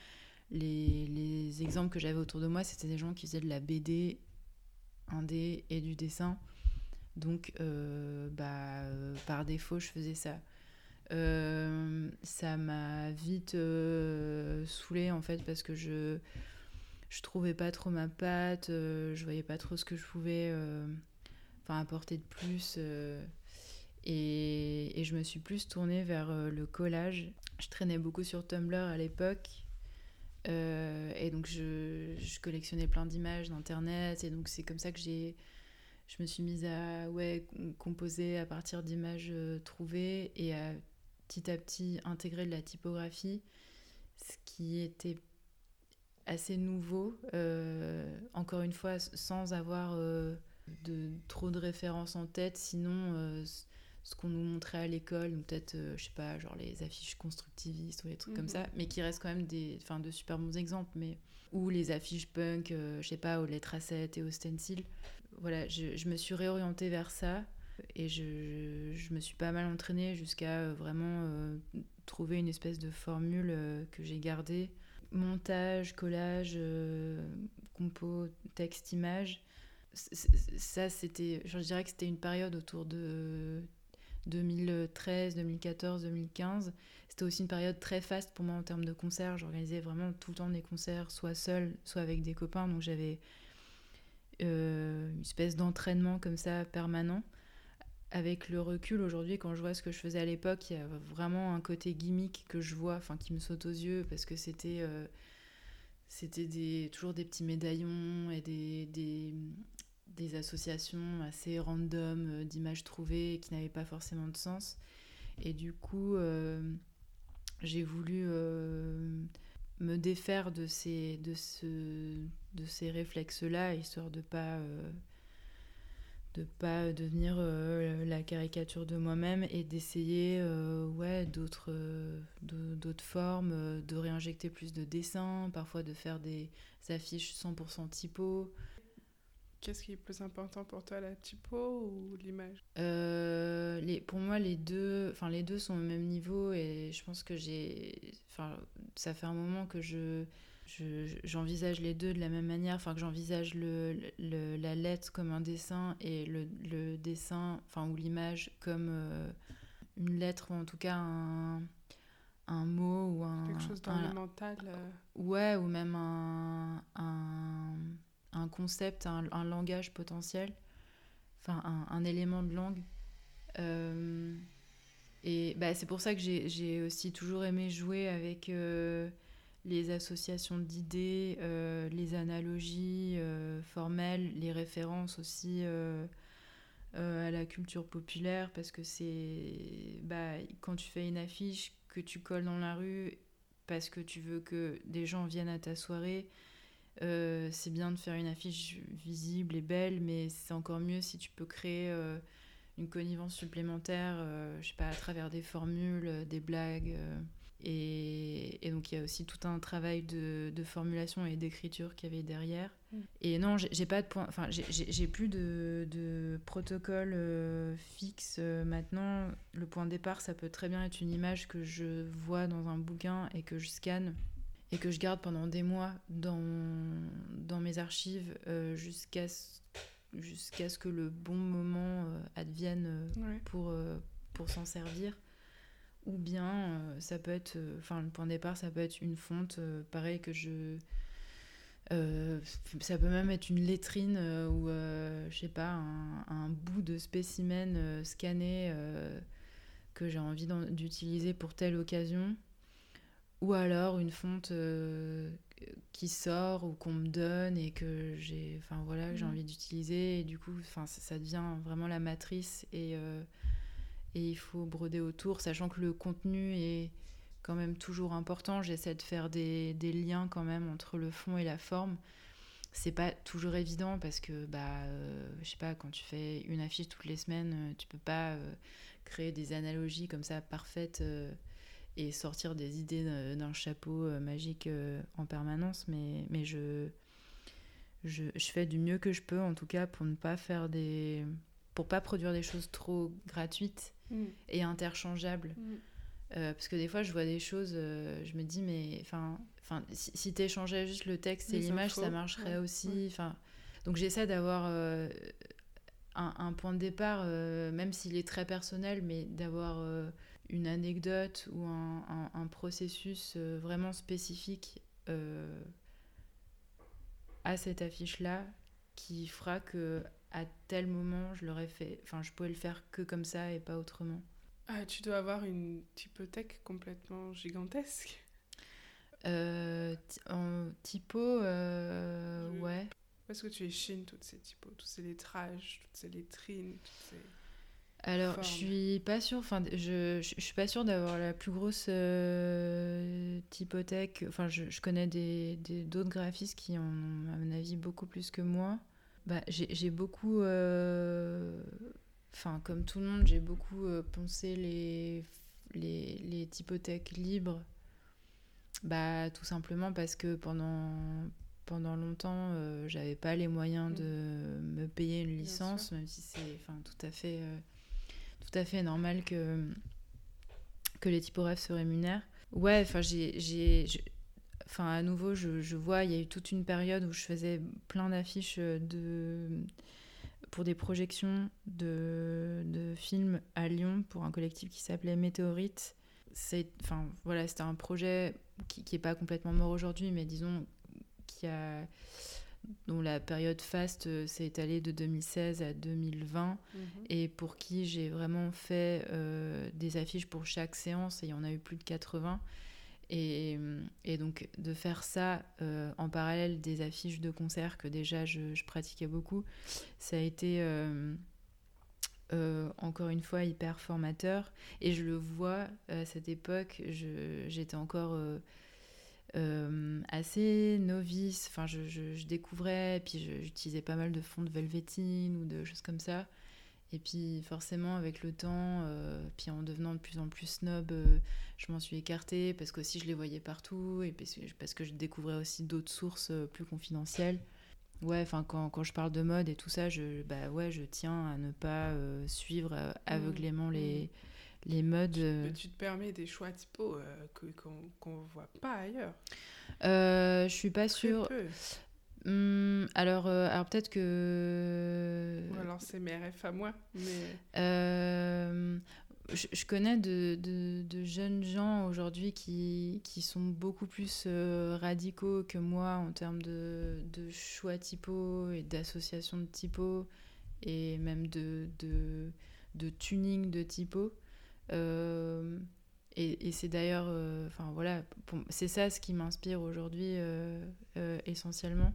Les, les exemples que j'avais autour de moi c'était des gens qui faisaient de la BD indé et du dessin. Donc bah par défaut je faisais ça euh, ça m'a vite euh, saoulée en fait parce que je je trouvais pas trop ma patte, euh, je voyais pas trop ce que je pouvais enfin apporter de plus et, et, je me suis plus tournée vers le collage. Je traînais beaucoup sur Tumblr à l'époque et donc je, je collectionnais plein d'images d'internet et donc c'est comme ça que j'ai je me suis mise à ouais, composer à partir d'images trouvées et à petit à petit intégrer de la typographie, ce qui était assez nouveau, euh, encore une fois sans avoir euh, de, trop de références en tête, sinon euh, ce qu'on nous montrait à l'école, peut-être, je sais pas, genre les affiches constructivistes ou des trucs comme mhm. ça, mais qui restent quand même des, de super bons exemples, mais ou les affiches punk, je sais pas, aux lettres à 7 et aux stencils. Voilà, je, je me suis réorientée vers ça et je, je, me suis pas mal entraînée jusqu'à euh, vraiment euh, trouver une espèce de formule euh, que j'ai gardée. Montage, collage, compo, texte, image. Ça, c'était, je dirais que c'était une période autour de 2013, 2014, 2015. C'était aussi une période très faste pour moi en termes de concerts. J'organisais vraiment tout le temps des concerts, soit seul, soit avec des copains. Donc j'avais une espèce d'entraînement comme ça permanent avec le recul aujourd'hui, quand je vois ce que je faisais à l'époque, il y a vraiment un côté gimmick que je vois, enfin qui me saute aux yeux parce que c'était euh, des, toujours des petits médaillons et des, associations assez random euh, d'images trouvées qui n'avaient pas forcément de sens. Et du coup, euh, j'ai voulu me défaire de ces, de ce, de ces réflexes-là, histoire de pas de pas devenir euh, la caricature de moi-même et d'essayer euh, ouais d'autres euh, d'autres formes de réinjecter plus de dessins parfois de faire des affiches 100% typo. Qu'est-ce qui est plus important pour toi, la typo ou l'image? Les, Pour moi, les deux, enfin les deux sont au même niveau et je pense que j'ai, enfin ça fait un moment que je j'envisage les deux de la même manière, enfin que j'envisage le, le, la lettre comme un dessin et le, le dessin, enfin ou l'image comme euh, une lettre ou en tout cas un, un mot ou un quelque chose d'ornemental. Euh. Ouais, ou même un, un, un concept, un, langage potentiel, enfin un, un, élément de langue. Euh, et bah, c'est pour ça que j'ai aussi toujours aimé jouer avec les associations d'idées, euh, les analogies euh, formelles, les références aussi euh, à la culture populaire, parce que c'est bah, quand tu fais une affiche que tu colles dans la rue parce que tu veux que des gens viennent à ta soirée, c'est bien de faire une affiche visible et belle, mais c'est encore mieux si tu peux créer une connivence supplémentaire, je sais pas, à travers des formules, des blagues. Et, donc il y a aussi tout un travail de, formulation et d'écriture qu'il y avait derrière. Mm. Et non, j'ai pas de point, enfin j'ai plus de, de protocole euh, fixe euh, maintenant. Le point de départ, ça peut très bien être une image que je vois dans un bouquin et que je scanne et que je garde pendant des mois dans, dans mes archives euh, jusqu'à ce que le bon moment advienne pour, pour s'en servir ou bien euh, ça peut être, euh, enfin le point de départ, ça peut être une fonte, euh, pareil que je... ça peut même être une lettrine ou, je sais pas, un, bout de spécimen scanné que j'ai envie d'utiliser pour telle occasion. Ou alors une fonte qui sort ou qu'on me donne et que j'ai enfin voilà j'ai mmh. envie d'utiliser et du coup enfin ça, ça, devient vraiment la matrice et et il faut broder autour, sachant que le contenu est quand même toujours important. J'essaie de faire des, liens quand même entre le fond et la forme. C'est pas toujours évident parce que, bah, euh, je sais pas, quand tu fais une affiche toutes les semaines, euh, tu peux pas euh, créer des analogies comme ça parfaites et sortir des idées d'un chapeau magique en permanence. Mais, mais je, je, je, fais du mieux que je peux, en tout cas, pour ne pas faire des. pour pas produire des choses trop gratuites mm. et interchangeables. Mm. Euh, parce que des fois, je vois des choses, euh, je me dis, mais enfin, si, si tu échangeais juste le texte et l'image, ça marcherait aussi. Enfin, donc j'essaie d'avoir un, un, point de départ, même s'il est très personnel, mais d'avoir une anecdote ou un, un, processus vraiment spécifique à cette affiche-là qui fera que à tel moment je l'aurais fait, enfin je pouvais le faire que comme ça et pas autrement. Ah, tu dois avoir une typothèque complètement gigantesque. Euh, en typo, euh, ouais. Parce que tu échines toutes ces typos, tous ces lettrages, toutes ces lettrines, toutes ces... Alors, je suis pas sûre, enfin, je, je, suis pas sûre d'avoir la plus grosse euh, typothèque. Enfin, je, je connais des, d'autres graphistes qui en ont, à mon avis, beaucoup plus que moi. Bah, j'ai, beaucoup, euh, enfin, comme tout le monde, j'ai beaucoup euh, poncé les, les, les typothèques libres. Bah, tout simplement parce que pendant, pendant longtemps, j'avais pas les moyens de me payer une licence, même si c'est enfin, tout à fait tout à fait normal que, que les typographes se rémunèrent. Ouais, enfin, j'ai. Enfin, à nouveau, je, je, vois, il y a eu toute une période où je faisais plein d'affiches de, pour des projections de, de, films à Lyon pour un collectif qui s'appelait Météorite. Enfin, voilà, c'était un projet qui n'est pas complètement mort aujourd'hui, mais disons qui a dont la période faste euh, s'est étalée de 2016 à 2020 mhm. et pour qui j'ai vraiment fait euh, des affiches pour chaque séance et il y en a eu plus de 80 et, et donc de faire ça euh, en parallèle des affiches de concert que déjà je, je pratiquais beaucoup ça a été encore une fois hyper formateur et je le vois à cette époque j'étais encore euh, assez novice. Enfin, je, je, découvrais, puis j'utilisais pas mal de fonds de Velvetine ou de choses comme ça. Et puis forcément, avec le temps, euh, puis en devenant de plus en plus snob, euh, je m'en suis écartée parce que aussi je les voyais partout et parce que je découvrais aussi d'autres sources plus confidentielles. Ouais, enfin quand, quand, je parle de mode et tout ça, je, bah ouais, je tiens à ne pas suivre mmh. aveuglément les, mmh les modes. Tu, euh, tu, te permets des choix typo euh, qu'on ne voit pas ailleurs. Euh, je suis pas sûre. Hum, alors, euh, alors peut-être que. Ou alors c'est mes RF à moi. Mais... Je, je, connais de, de, de, jeunes gens aujourd'hui qui, qui sont beaucoup plus radicaux que moi en termes de, de choix typo et d'association de typo et même de, de, de tuning de typo. Euh, et, c'est d'ailleurs, euh, enfin voilà, c'est ça ce qui m'inspire aujourd'hui euh, essentiellement.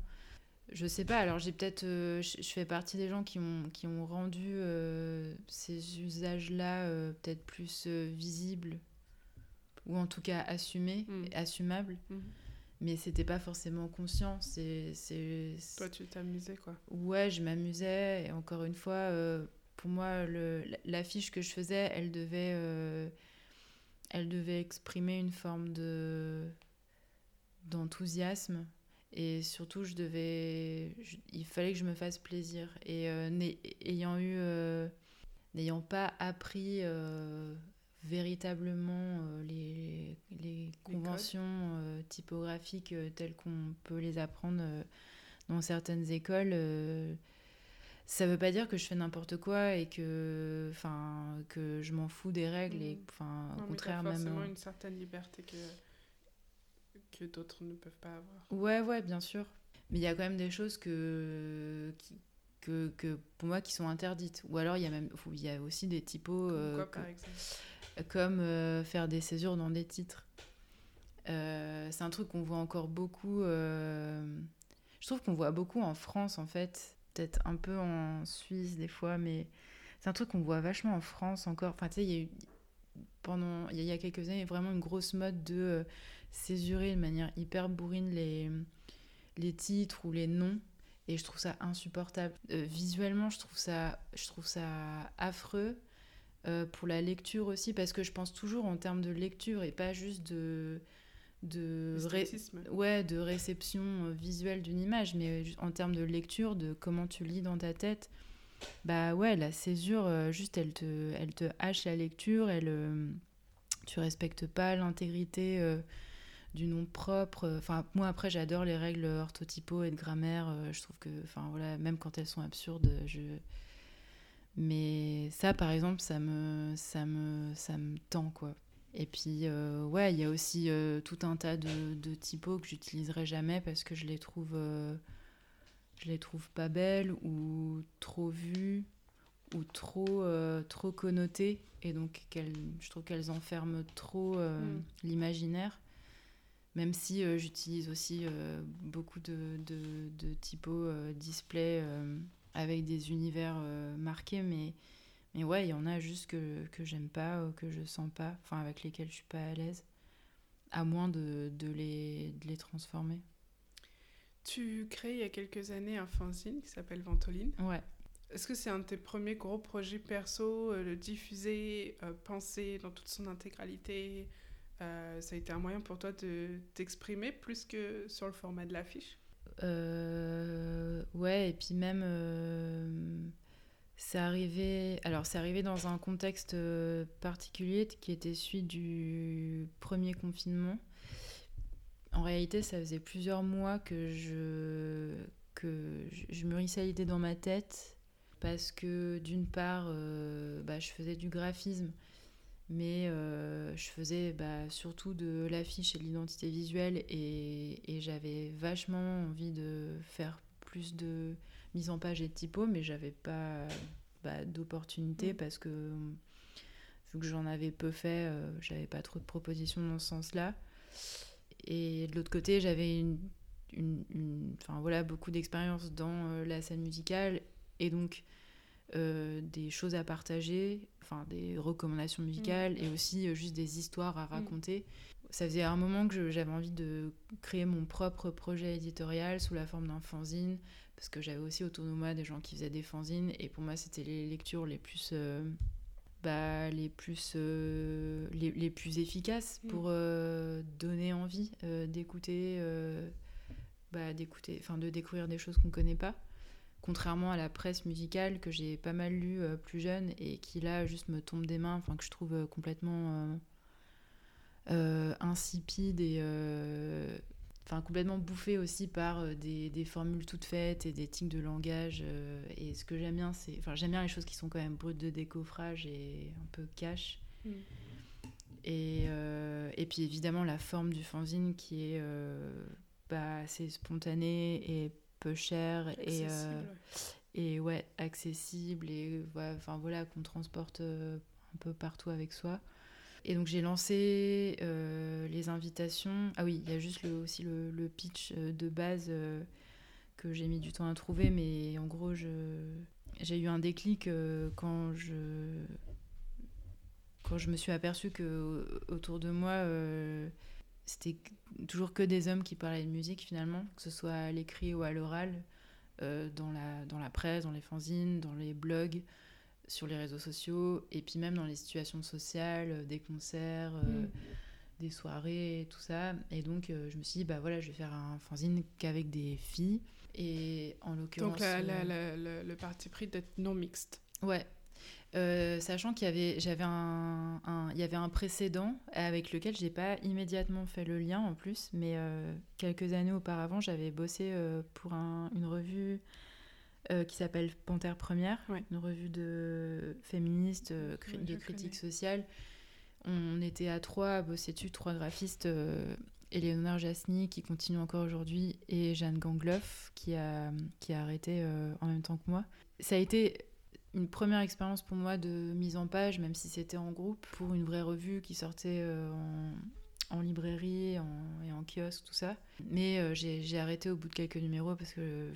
Je sais pas, alors j'ai peut-être, je fais partie des gens qui ont, qui ont rendu ces usages-là peut-être plus visibles ou en tout cas assumés, mm. assumables. Mm. Mais c'était pas forcément conscient. C'est, Toi, tu t'amusais quoi Ouais, je m'amusais. Et encore une fois, pour moi, l'affiche que je faisais, elle devait, euh, elle devait exprimer une forme de d'enthousiasme et surtout je devais il fallait que je me fasse plaisir et euh, ayant eu euh, n'ayant pas appris véritablement les, les conventions typographiques telles qu'on peut les apprendre dans certaines écoles ça veut pas dire que je fais n'importe quoi et que enfin que je m'en fous des règles et mm. enfin au contraire même forcément une certaine liberté que que d'autres ne peuvent pas avoir. Ouais ouais bien sûr. Mais il y a quand même des choses que que, que pour moi qui sont interdites. Ou alors il y a même il y a aussi des typos comme, euh, par exemple? comme euh, faire des césures dans des titres. Euh, c'est un truc qu'on voit encore beaucoup je trouve qu'on voit beaucoup en France en fait. Peut-être un peu en Suisse des fois, mais c'est un truc qu'on voit vachement en France encore. Enfin, tu sais, il y a eu pendant il y, a quelques années vraiment une grosse mode de césurer de manière hyper bourrine les, les titres ou les noms et je trouve ça insupportable. Euh, visuellement, je trouve ça, je trouve ça affreux. Euh, pour la lecture aussi, parce que je pense toujours en termes de lecture et pas juste de, de, ouais, de réception visuelle d'une image, mais en termes de lecture, de comment tu lis dans ta tête, bah ouais, la césure, juste elle te, elle te hache la lecture, elle, tu respectes pas l'intégrité du nom propre. Enfin, moi après, j'adore les règles orthotypaux et de grammaire. Euh, je trouve que, enfin voilà, même quand elles sont absurdes, je. Mais ça, par exemple, ça me, ça me, ça me tend quoi. Et puis, euh, ouais, il y a aussi euh, tout un tas de, de typos que j'utiliserai jamais parce que je les trouve, je les trouve pas belles ou trop vues ou trop, trop connotées. Et donc, je trouve qu'elles enferment trop mm. l'imaginaire. Même si euh, j'utilise aussi euh, beaucoup de, de, de typos euh, display avec des univers marqués, mais, mais ouais, il y en a juste que, que j'aime pas, que je sens pas, enfin avec lesquels je suis pas à l'aise, à moins de, de, les, de les transformer. Tu crées il y a quelques années un fanzine qui s'appelle Ventoline. Ouais. Est-ce que c'est un de tes premiers gros projets perso, le diffuser, penser dans toute son intégralité, euh, ça a été un moyen pour toi de t'exprimer plus que sur le format de l'affiche? Euh, Ouais, et puis même, euh, c'est arrivé. Alors, c'est arrivé dans un contexte particulier qui était celui du premier confinement. En réalité, ça faisait plusieurs mois que je, que je, mûrissais l'idée dans ma tête parce que d'une part, bah, je faisais du graphisme mais euh, je faisais bah, surtout de l'affiche et de l'identité visuelle et, j'avais vachement envie de faire plus de mise en page et de typo, mais j'avais pas bah, d'opportunité parce que vu que j'en avais peu fait, euh, j'avais pas trop de propositions dans ce sens-là. Et de l'autre côté, j'avais une, voilà, beaucoup d'expérience dans euh, la scène musicale et donc euh, des choses à partager, enfin des recommandations musicales mm. et aussi euh, juste des histoires à mm. raconter. Ça faisait un moment que j'avais envie de créer mon propre projet éditorial sous la forme d'un fanzine, parce que j'avais aussi moi des gens qui faisaient des fanzines, et pour moi c'était les lectures les plus... Euh, bah, les plus les, les, plus efficaces mm. pour donner envie d'écouter bah, d'écouter enfin de découvrir des choses qu'on ne connaît pas contrairement à la presse musicale que j'ai pas mal lu euh, plus jeune et qui là juste me tombe des mains, enfin que je trouve euh, complètement euh, insipide et enfin complètement bouffé aussi par des, des, formules toutes faites et des tics de langage. et ce que j'aime bien, c'est, enfin j'aime bien les choses qui sont quand même brutes de décoffrage et un peu cash. Mm. Et, et, puis évidemment la forme du fanzine qui est bah, assez spontanée et peu cher et, euh, et ouais, accessible et enfin voilà, qu'on transporte euh, un peu partout avec soi. Et donc j'ai lancé euh, les invitations. Ah oui, il y a juste le, aussi le, le pitch de base que j'ai mis du temps à trouver, mais en gros, j'ai eu un déclic quand je quand je me suis aperçue que autour de moi c'était toujours que des hommes qui parlaient de musique finalement, que ce soit à l'écrit ou à l'oral, euh, dans, la, dans la presse, dans les fanzines, dans les blogs, sur les réseaux sociaux, et puis même dans les situations sociales, euh, des concerts, euh, mm. des soirées, tout ça. Et donc je me suis dit, bah voilà, je vais faire un fanzine qu'avec des filles. Et en l'occurrence. Donc le parti pris d'être non mixte. Ouais, euh, sachant qu'il y avait, j'avais un, il y avait un précédent avec lequel j'ai pas immédiatement fait le lien en plus, mais euh, quelques années auparavant, j'avais bossé euh, pour une revue qui s'appelle Panthère Première, une revue de féministes, de critique sociale. On était à trois à bosser dessus, trois graphistes. Eleonore Jasny qui continue encore aujourd'hui et Jeanne Gangloff qui a, qui a arrêté en même temps que moi. Ça a été une première expérience pour moi de mise en page, même si c'était en groupe, pour une vraie revue qui sortait euh, en, librairie et en kiosque, tout ça. Mais euh, j'ai arrêté au bout de quelques numéros parce que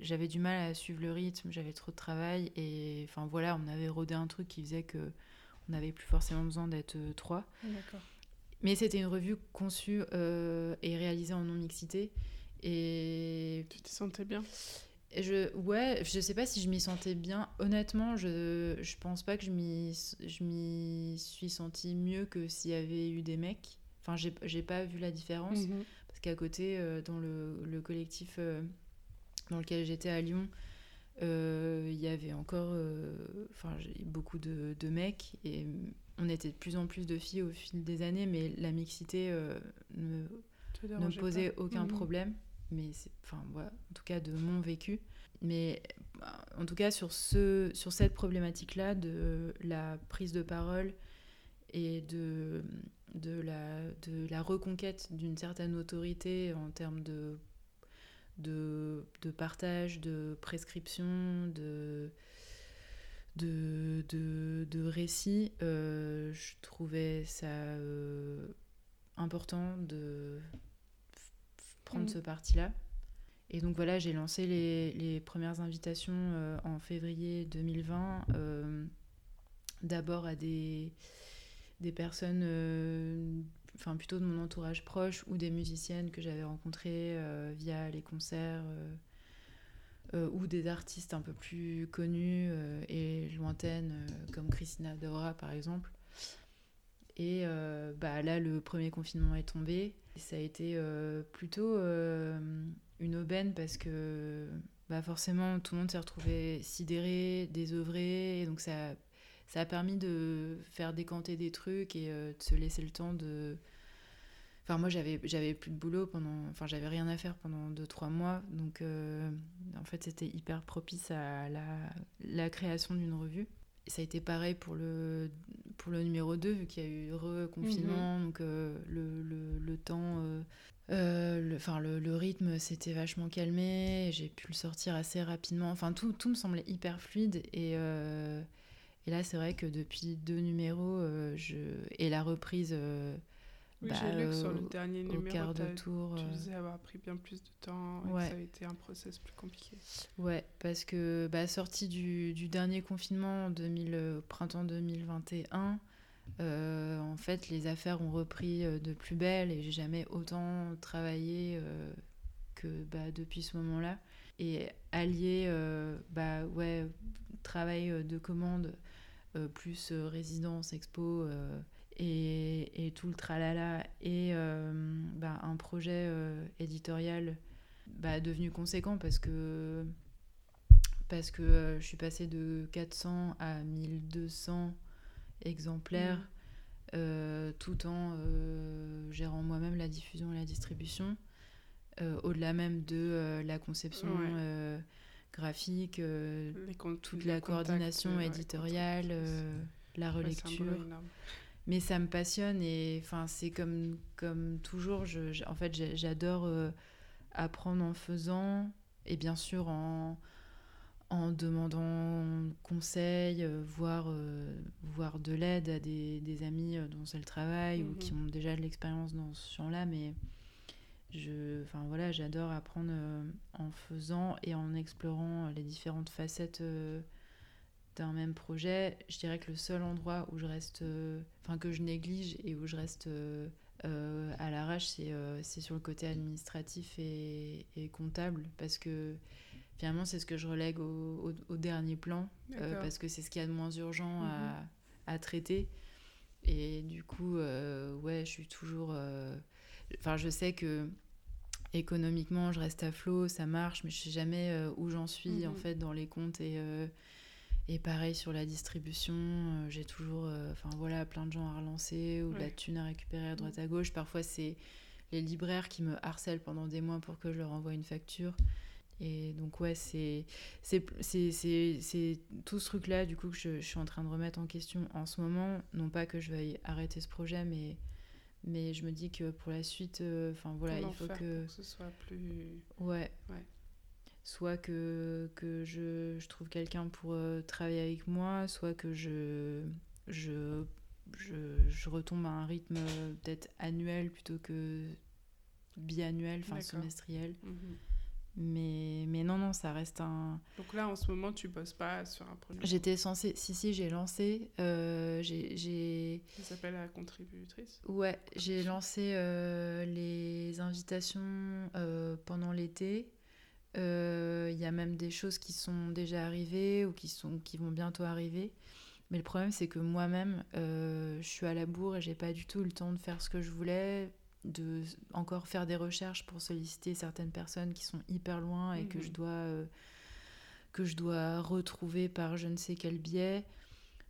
j'avais du mal à suivre le rythme, j'avais trop de travail et enfin voilà, on avait rodé un truc qui faisait que on n'avait plus forcément besoin d'être euh, trois. Mais c'était une revue conçue et réalisée en non-mixité. Et... Tu te sentais bien? Je, ouais, je sais pas si je m'y sentais bien. Honnêtement, je, je pense pas que je m'y, je m'y suis sentie mieux que s'il y avait eu des mecs. Enfin, j'ai pas vu la différence. Mhm. Parce qu'à côté, dans le, le collectif dans lequel j'étais à Lyon, il y avait encore enfin beaucoup de, de, mecs et on était de plus en plus de filles au fil des années, mais la mixité ne, ne posait aucun mhm. problème. Mais enfin, en tout cas de mon vécu. Mais en tout cas, sur, ce, sur cette problématique-là de la prise de parole et de, de, la, de la reconquête d'une certaine autorité en termes de, de, partage, de prescription, de, de, de, de euh, je trouvais ça euh, important de prendre mm. ce parti-là. Et donc voilà, j'ai lancé les, les, premières invitations euh, en février 2020, euh, d'abord à des, des personnes, euh, enfin plutôt de mon entourage proche ou des musiciennes que j'avais rencontrées via les concerts ou des artistes un peu plus connus et lointaines comme Christina Dora par exemple. Et bah, là, le premier confinement est tombé. Ça a été plutôt une aubaine parce que bah forcément tout le monde s'est retrouvé sidéré, désœuvré, donc ça, ça a permis de faire décanter des trucs et euh, de se laisser le temps de... Enfin moi j'avais, plus de boulot pendant... Enfin j'avais rien à faire pendant 2-3 mois, donc euh, en fait c'était hyper propice à la, la création d'une revue. Ça a été pareil pour le, pour le numéro 2, vu qu'il y a eu reconfinement, mmh donc euh, le, le, le, temps euh, le, enfin, le, rythme s'était vachement calmé, j'ai pu le sortir assez rapidement. Enfin, tout, tout me semblait hyper fluide. Et, euh, et là, c'est vrai que depuis deux numéros, euh, je... et la reprise. Oui, bah, j'ai lu que sur le dernier numéro, quart de tour, tu disais avoir pris bien plus de temps et que ça a été un process plus compliqué. Ouais, parce que bah, sortie du, du dernier confinement, 2000, printemps 2021, euh, en fait, les affaires ont repris euh, de plus belle et j'ai jamais autant travaillé euh, que bah, depuis ce moment-là. Et allier, bah ouais, travail de commande plus résidence, expo et, et, tout le tralala et bah, un projet éditorial bah, devenu conséquent parce que parce que je suis passée de 400 à 1200 exemplaires, mm. euh, tout en euh, gérant moi-même la diffusion et la distribution, euh, au-delà même de la conception graphique, toute la coordination éditoriale, la relecture. Mais ça me passionne et enfin c'est comme comme toujours je, en fait j'adore apprendre en faisant et bien sûr en en demandant conseil, euh, voire, euh, voire de l'aide à des, des, amis euh, dont c'est le travail ou qui mhm. ont déjà de l'expérience dans ce champ-là. Mais je, enfin, voilà, j'adore apprendre en faisant et en explorant les différentes facettes d'un même projet. Je dirais que le seul endroit où je reste, enfin que je néglige et où je reste à l'arrache, c'est sur le côté administratif et, et comptable parce que finalement, c'est ce que je relègue au, dernier plan, euh, parce que c'est ce qu'il y a de moins urgent à, mhm. traiter. Et du coup, euh, ouais, je suis toujours. Euh, enfin, je sais que économiquement, je reste à flot, ça marche, mais je sais jamais où j'en suis en mhm. fait dans les comptes et. Et pareil sur la distribution, j'ai toujours enfin voilà, plein de gens à relancer ou de la thune à récupérer à droite mhm. à gauche. Parfois, c'est les libraires qui me harcèlent pendant des mois pour que je leur envoie une facture. Et donc, ouais, c'est tout ce truc-là, du coup, que je, suis en train de remettre en question en ce moment. Non pas que je veuille arrêter ce projet, mais, mais je me dis que pour la suite, euh, enfin voilà, il faut que... que... ce soit plus. Ouais. ouais. Soit que, que je, je trouve quelqu'un pour euh, travailler avec moi, soit que je, je, je, je retombe à un rythme euh, peut-être annuel plutôt que biannuel, enfin semestriel. Mhm. Mais, mais non, non, ça reste un. Donc là, en ce moment, tu bosses pas sur un projet J'étais censée. Si, si, j'ai lancé. Euh, j'ai. Ça s'appelle la contributrice Ouais, j'ai lancé euh, les invitations euh, pendant l'été. Il y a même des choses qui sont déjà arrivées ou qui, sont, qui vont bientôt arriver. Mais le problème, c'est que moi-même, je suis à la bourre et j'ai pas du tout eu le temps de faire ce que je voulais, de encore faire des recherches pour solliciter certaines personnes qui sont hyper loin et que je mhm. dois que je dois retrouver par je ne sais quel biais,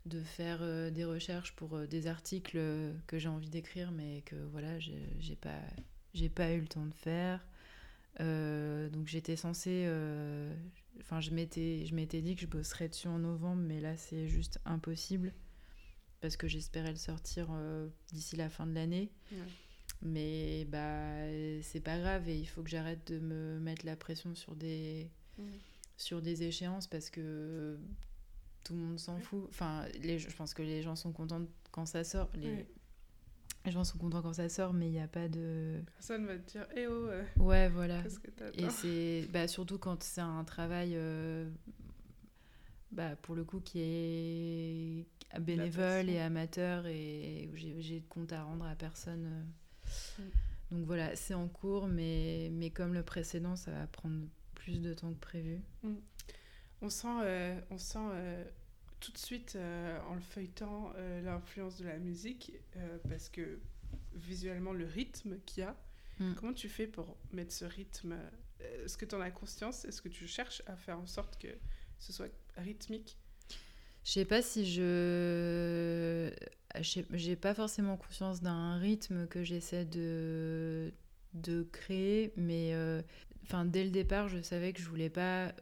de faire euh, des recherches pour euh, des articles que j'ai envie d'écrire, mais que voilà, j'ai pas, pas eu le temps de faire. Euh, donc j'étais censée. Enfin, je m'étais dit que je bosserais dessus en novembre, mais là, c'est juste impossible. Parce que j'espérais le sortir d'ici la fin de l'année. Mais bah, c'est pas grave et il faut que j'arrête de me mettre la pression sur des, sur des échéances parce que tout le monde s'en fout. Enfin, les, je pense que les gens sont contents quand ça sort. Les, les gens sont contents quand ça sort, mais il n'y a pas de. Personne va te dire, eh oh euh, Ouais, voilà. Et c'est bah, surtout quand c'est un travail, euh, bah, pour le coup, qui est bénévole et amateur et où j'ai de compte à rendre à personne. Euh. Mm. Donc voilà, c'est en cours, mais, mais comme le précédent, ça va prendre plus de temps que prévu. Mm. On sent, euh, on sent tout de suite euh, en le feuilletant l'influence de la musique parce que visuellement le rythme qu'il y a. Mm. Comment tu fais pour mettre ce rythme Est-ce que tu en as conscience? Est-ce que tu cherches à faire en sorte que ce soit rythmique? Je sais pas si je j'ai pas forcément conscience d'un rythme que j'essaie de de créer mais enfin dès le départ je savais que je voulais pas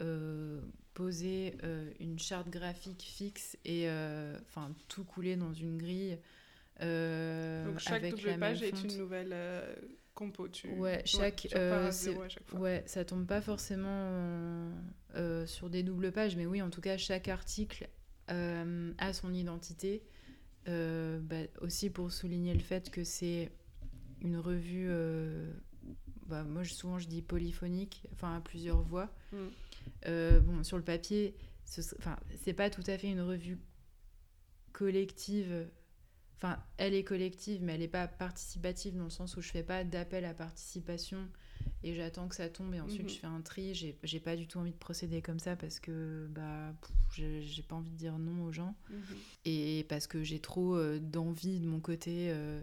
poser euh, une charte graphique fixe et euh, enfin tout couler dans une grille. Euh, Donc chaque double page est une nouvelle compo. Tu... Ouais, chaque, ouais, ça tombe pas forcément sur des doubles pages, mais oui, en tout cas, chaque article a son identité. Bah, aussi pour souligner le fait que c'est une revue, bah, moi souvent je dis polyphonique, enfin à plusieurs voix. Mm. Euh, bon, sur le papier, ce, enfin, c'est pas tout à fait une revue collective. Enfin, elle est collective, mais elle n'est pas participative dans le sens où je fais pas d'appel à participation et j'attends que ça tombe et ensuite mhm. je fais un tri. J'ai, j'ai pas du tout envie de procéder comme ça parce que bah, j'ai, pas envie de dire non aux gens mhm. et parce que j'ai trop euh, d'envie de mon côté. Euh,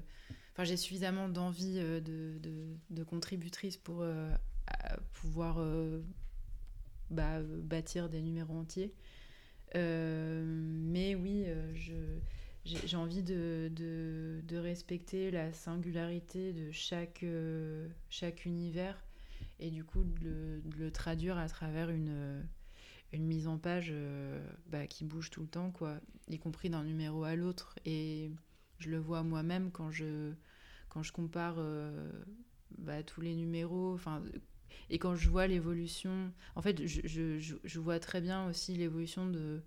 enfin, j'ai suffisamment d'envie de, de, de, contributrice pour pouvoir bah, bâtir des numéros entiers. Euh, mais oui, euh, j'ai envie de, de, respecter la singularité de chaque, euh, chaque univers et du coup de le, traduire à travers une, une mise en page bah, qui bouge tout le temps, quoi, y compris d'un numéro à l'autre. Et je le vois moi-même quand je, quand je compare bah, tous les numéros, et quand je vois l'évolution, en fait, je, je, je, vois très bien aussi l'évolution de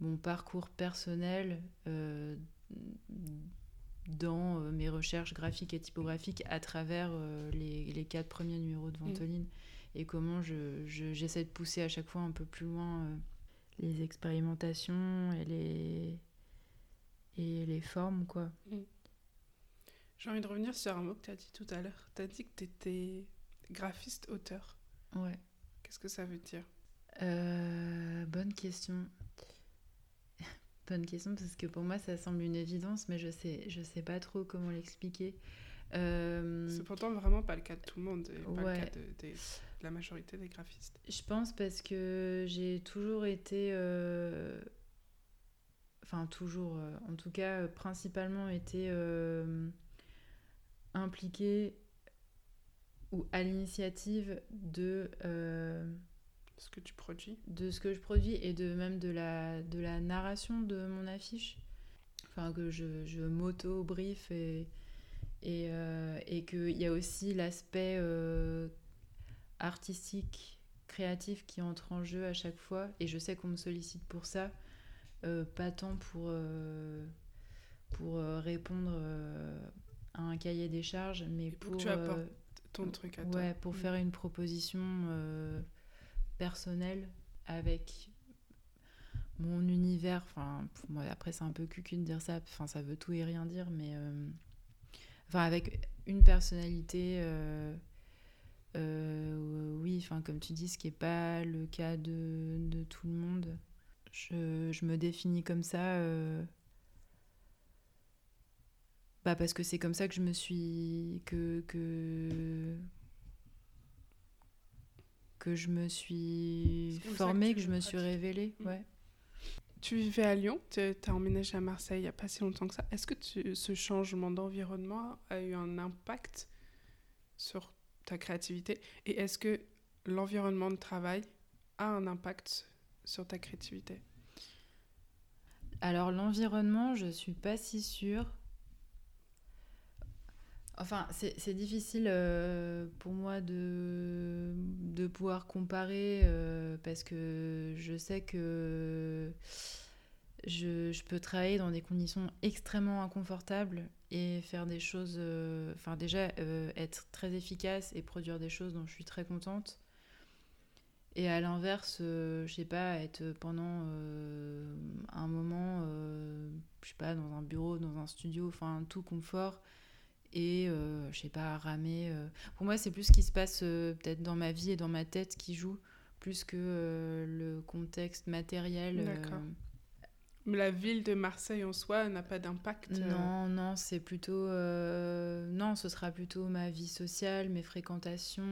mon parcours personnel euh, dans euh, mes recherches graphiques et typographiques à travers euh, les, les, quatre premiers numéros de mm. Ventoline et comment j'essaie de pousser à chaque fois un peu plus loin les expérimentations et les, et les formes, quoi. Mm. J'ai envie de revenir sur un mot que tu as dit tout à l'heure. Tu as dit que tu étais Graphiste auteur. Ouais. Qu'est-ce que ça veut dire? Euh, Bonne question. bonne question parce que pour moi ça semble une évidence, mais je sais, je sais pas trop comment l'expliquer. Euh... C'est pourtant vraiment pas le cas de tout le monde, et pas le cas de, la majorité des graphistes. Je pense parce que j'ai toujours été, euh, enfin toujours, en tout cas principalement été impliquée ou à l'initiative de euh, ce que tu produis. de ce que je produis et de même de la de la narration de mon affiche. Enfin que je, je m'auto brief et et, euh, et qu'il y a aussi l'aspect euh, artistique créatif qui entre en jeu à chaque fois. Et je sais qu'on me sollicite pour ça pas tant pour pour répondre à un cahier des charges mais pour, truc à toi. Ouais, pour mm. faire une proposition euh, personnelle avec mon univers. Enfin, moi, après, c'est un peu cucu de dire ça. Enfin, ça veut tout et rien dire, mais. Euh, enfin, avec une personnalité. Euh, oui, enfin, comme tu dis, ce qui n'est pas le cas de, de tout le monde. Je, je, me définis comme ça. Bah parce que c'est comme ça que je me suis. que. que que je me suis formée, que, je me suis révélée. Mm. Ouais. Tu vivais à Lyon, tu as emménagé à Marseille il n'y a pas si longtemps que ça. Est-ce que ce changement d'environnement a eu un impact sur ta créativité? Et est-ce que l'environnement de travail a un impact sur ta créativité? Alors l'environnement, je ne suis pas si sûre. Enfin, c'est difficile euh, pour moi de, pouvoir comparer euh, parce que je sais que je, je, peux travailler dans des conditions extrêmement inconfortables et faire des choses, euh, enfin déjà être très efficace et produire des choses dont je suis très contente. Et à l'inverse, je sais pas, être pendant un moment, je sais pas, dans un bureau, dans un studio, enfin tout confort et euh, je sais pas ramer euh. pour moi c'est plus ce qui se passe euh, peut-être dans ma vie et dans ma tête qui joue plus que le contexte matériel la ville de Marseille en soi n'a pas d'impact non non c'est plutôt non ce sera plutôt ma vie sociale mes fréquentations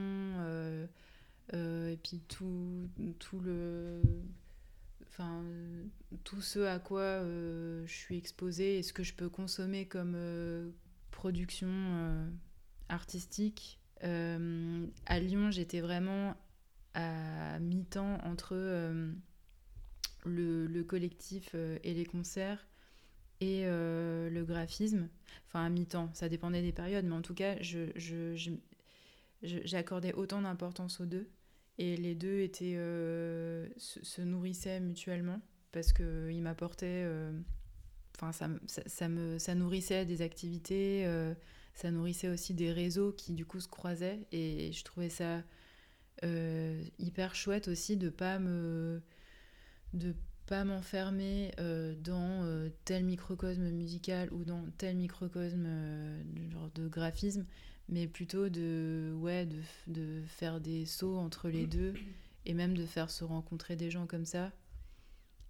et puis tout tout le enfin tout ce à quoi je suis exposée et ce que je peux consommer comme production euh, artistique. Euh, à Lyon, j'étais vraiment à mi-temps entre euh, le, collectif et les concerts et le graphisme. Enfin, à mi-temps, ça dépendait des périodes, mais en tout cas, j'accordais je, autant d'importance aux deux. Et les deux étaient, se, nourrissaient mutuellement parce qu'ils m'apportaient enfin, ça, ça, me, ça nourrissait des activités, euh, ça nourrissait aussi des réseaux qui du coup se croisaient. Et je trouvais ça euh, hyper chouette aussi de pas me de pas m'enfermer euh, dans tel microcosme musical ou dans tel microcosme genre de graphisme mais plutôt de ouais de, de faire des sauts entre les deux et même de faire se rencontrer des gens comme ça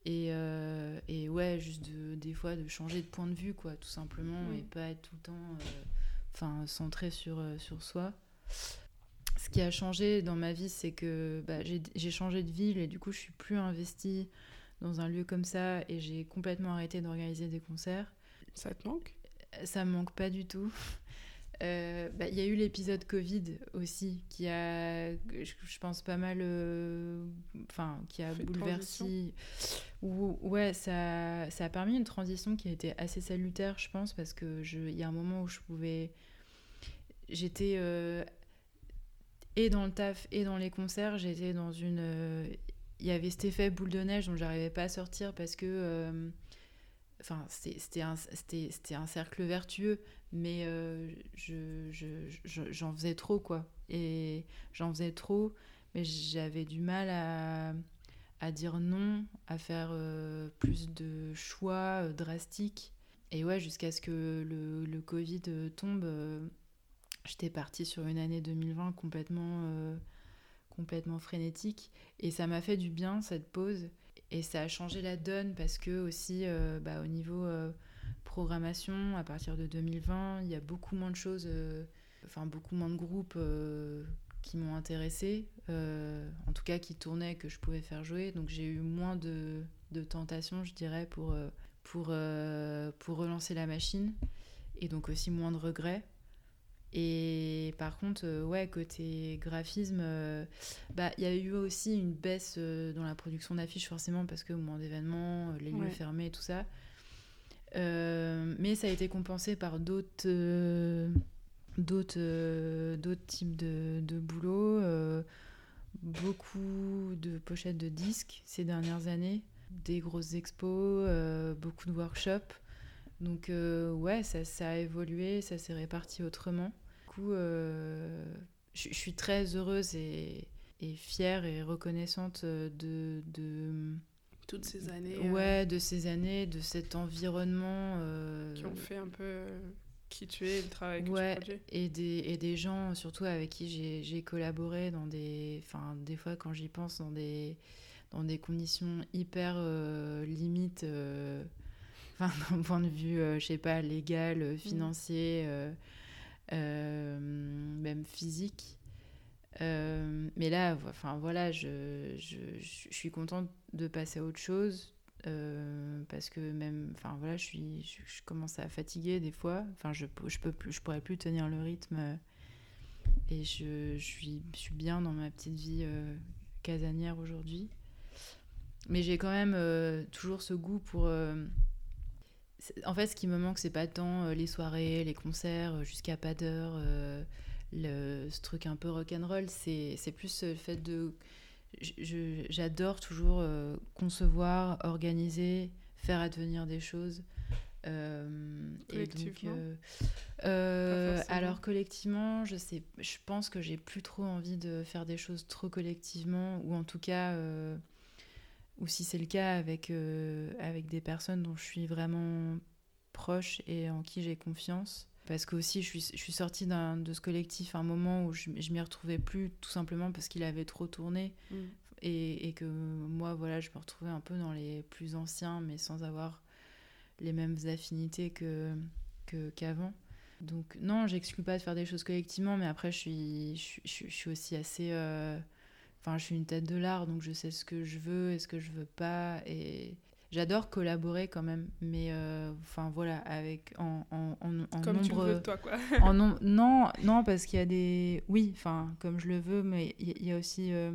et, euh, et, ouais, juste de, des fois de changer de point de vue, quoi, tout simplement, et pas être tout le temps euh, enfin centré sur, euh, sur soi. Ce qui a changé dans ma vie, c'est que bah, j'ai changé de ville et du coup, je suis plus investie dans un lieu comme ça et j'ai complètement arrêté d'organiser des concerts. Ça te manque? Ça me manque pas du tout. Euh, bah, il y a eu l'épisode Covid aussi, qui a, je, pense, pas mal. Euh, enfin, qui a bouleversé. Ou, ouais, ça, ça a permis une transition qui a été assez salutaire, je pense, parce qu'il y a un moment où je pouvais. J'étais. Euh, et dans le taf et dans les concerts, j'étais dans une. Il y avait cet effet boule de neige dont j'arrivais pas à sortir parce que enfin c'était un, cercle vertueux mais euh, j'en faisais trop quoi. Et j'en faisais trop mais j'avais du mal à, dire non à faire euh, plus de choix euh, drastiques. Et ouais jusqu'à ce que le, le Covid tombe j'étais partie sur une année 2020 complètement complètement frénétique. Et ça m'a fait du bien cette pause et ça a changé la donne parce que aussi euh, bah, au niveau euh, programmation, à partir de 2020, il y a beaucoup moins de choses, euh, enfin beaucoup moins de groupes qui m'ont intéressé, en tout cas qui tournaient, que je pouvais faire jouer. Donc j'ai eu moins de, de tentations, je dirais, pour, pour, pour relancer la machine. Et donc aussi moins de regrets. Et par contre, euh, ouais, côté graphisme, euh, bah, il y a eu aussi une baisse euh, dans la production d'affiches, forcément, parce que au moment d'événements, les lieux fermés et tout ça. mais ça a été compensé par d'autres d'autres d'autres types de, de boulot. beaucoup de pochettes de disques ces dernières années, des grosses expos, beaucoup de workshops. Donc ouais, ça, ça, a évolué, ça s'est réparti autrement coup, euh, je, suis très heureuse et, fière et reconnaissante de, de toutes ces années. Euh, ouais, de ces années, de cet environnement. Euh, qui ont fait un peu qui tu es, le travail que ouais, tu. Et des, et des gens, surtout avec qui j'ai collaboré dans des. Enfin, des fois, quand j'y pense, dans des, dans des conditions hyper limites, enfin, d'un point de vue, je sais pas, légal, mmh. Financier, même physique. mais là, enfin voilà, je, suis contente de passer à autre chose, euh, parce que même enfin voilà je commence à fatiguer des fois enfin je je peux plus je pourrais plus tenir le rythme euh, et je, suis bien dans ma petite vie euh, casanière aujourd'hui mais j'ai quand même toujours ce goût pour en fait ce qui me manque c'est pas tant les soirées les concerts jusqu'à pas d'heure le ce truc un peu rock'n'roll c'est c'est plus le fait de j'adore toujours euh, concevoir, organiser, faire advenir des choses. Euh, collectivement? euh, alors collectivement, je sais, je pense que j'ai plus trop envie de faire des choses trop collectivement, ou en tout cas, ou si c'est le cas avec avec des personnes dont je suis vraiment proche et en qui j'ai confiance. Parce que aussi je suis, je suis sortie de ce collectif à un moment où je, je m'y retrouvais plus tout simplement parce qu'il avait trop tourné. Mm. et, et, que moi voilà je me retrouvais un peu dans les plus anciens mais sans avoir les mêmes affinités que qu'avant. Donc non j'exclus pas de faire des choses collectivement mais après je suis je, je, suis aussi assez euh, enfin je suis une tête de l'art donc je sais ce que je veux et ce que je veux pas et J'adore collaborer quand même, mais euh, enfin voilà, avec en, en, en, comme nombre. tu le veux, toi, quoi. en non, non, parce qu'il y a des. Oui, enfin, comme je le veux, mais il y, a aussi euh,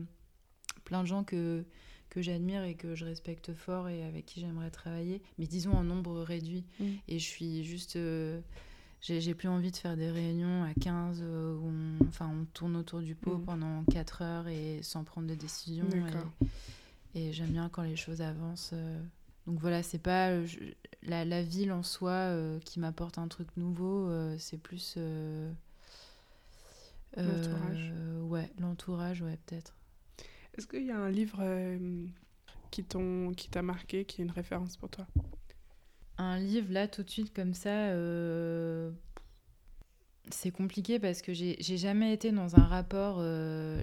plein de gens que, que j'admire et que je respecte fort et avec qui j'aimerais travailler, mais disons en nombre réduit. Mm. Et je suis juste. Euh, j'ai plus envie de faire des réunions à 15 où on, enfin, on tourne autour du pot mm. pendant 4 heures et sans prendre de décision. Et, et j'aime bien quand les choses avancent. Donc voilà, c'est pas euh, la, la, ville en soi euh, qui m'apporte un truc nouveau, euh, c'est plus. l'entourage. Ouais, l'entourage, ouais, peut-être. Est-ce qu'il y a un livre qui t'a marqué, qui est une référence pour toi? Un livre, là, tout de suite, comme ça, c'est compliqué parce que j'ai jamais été dans un rapport,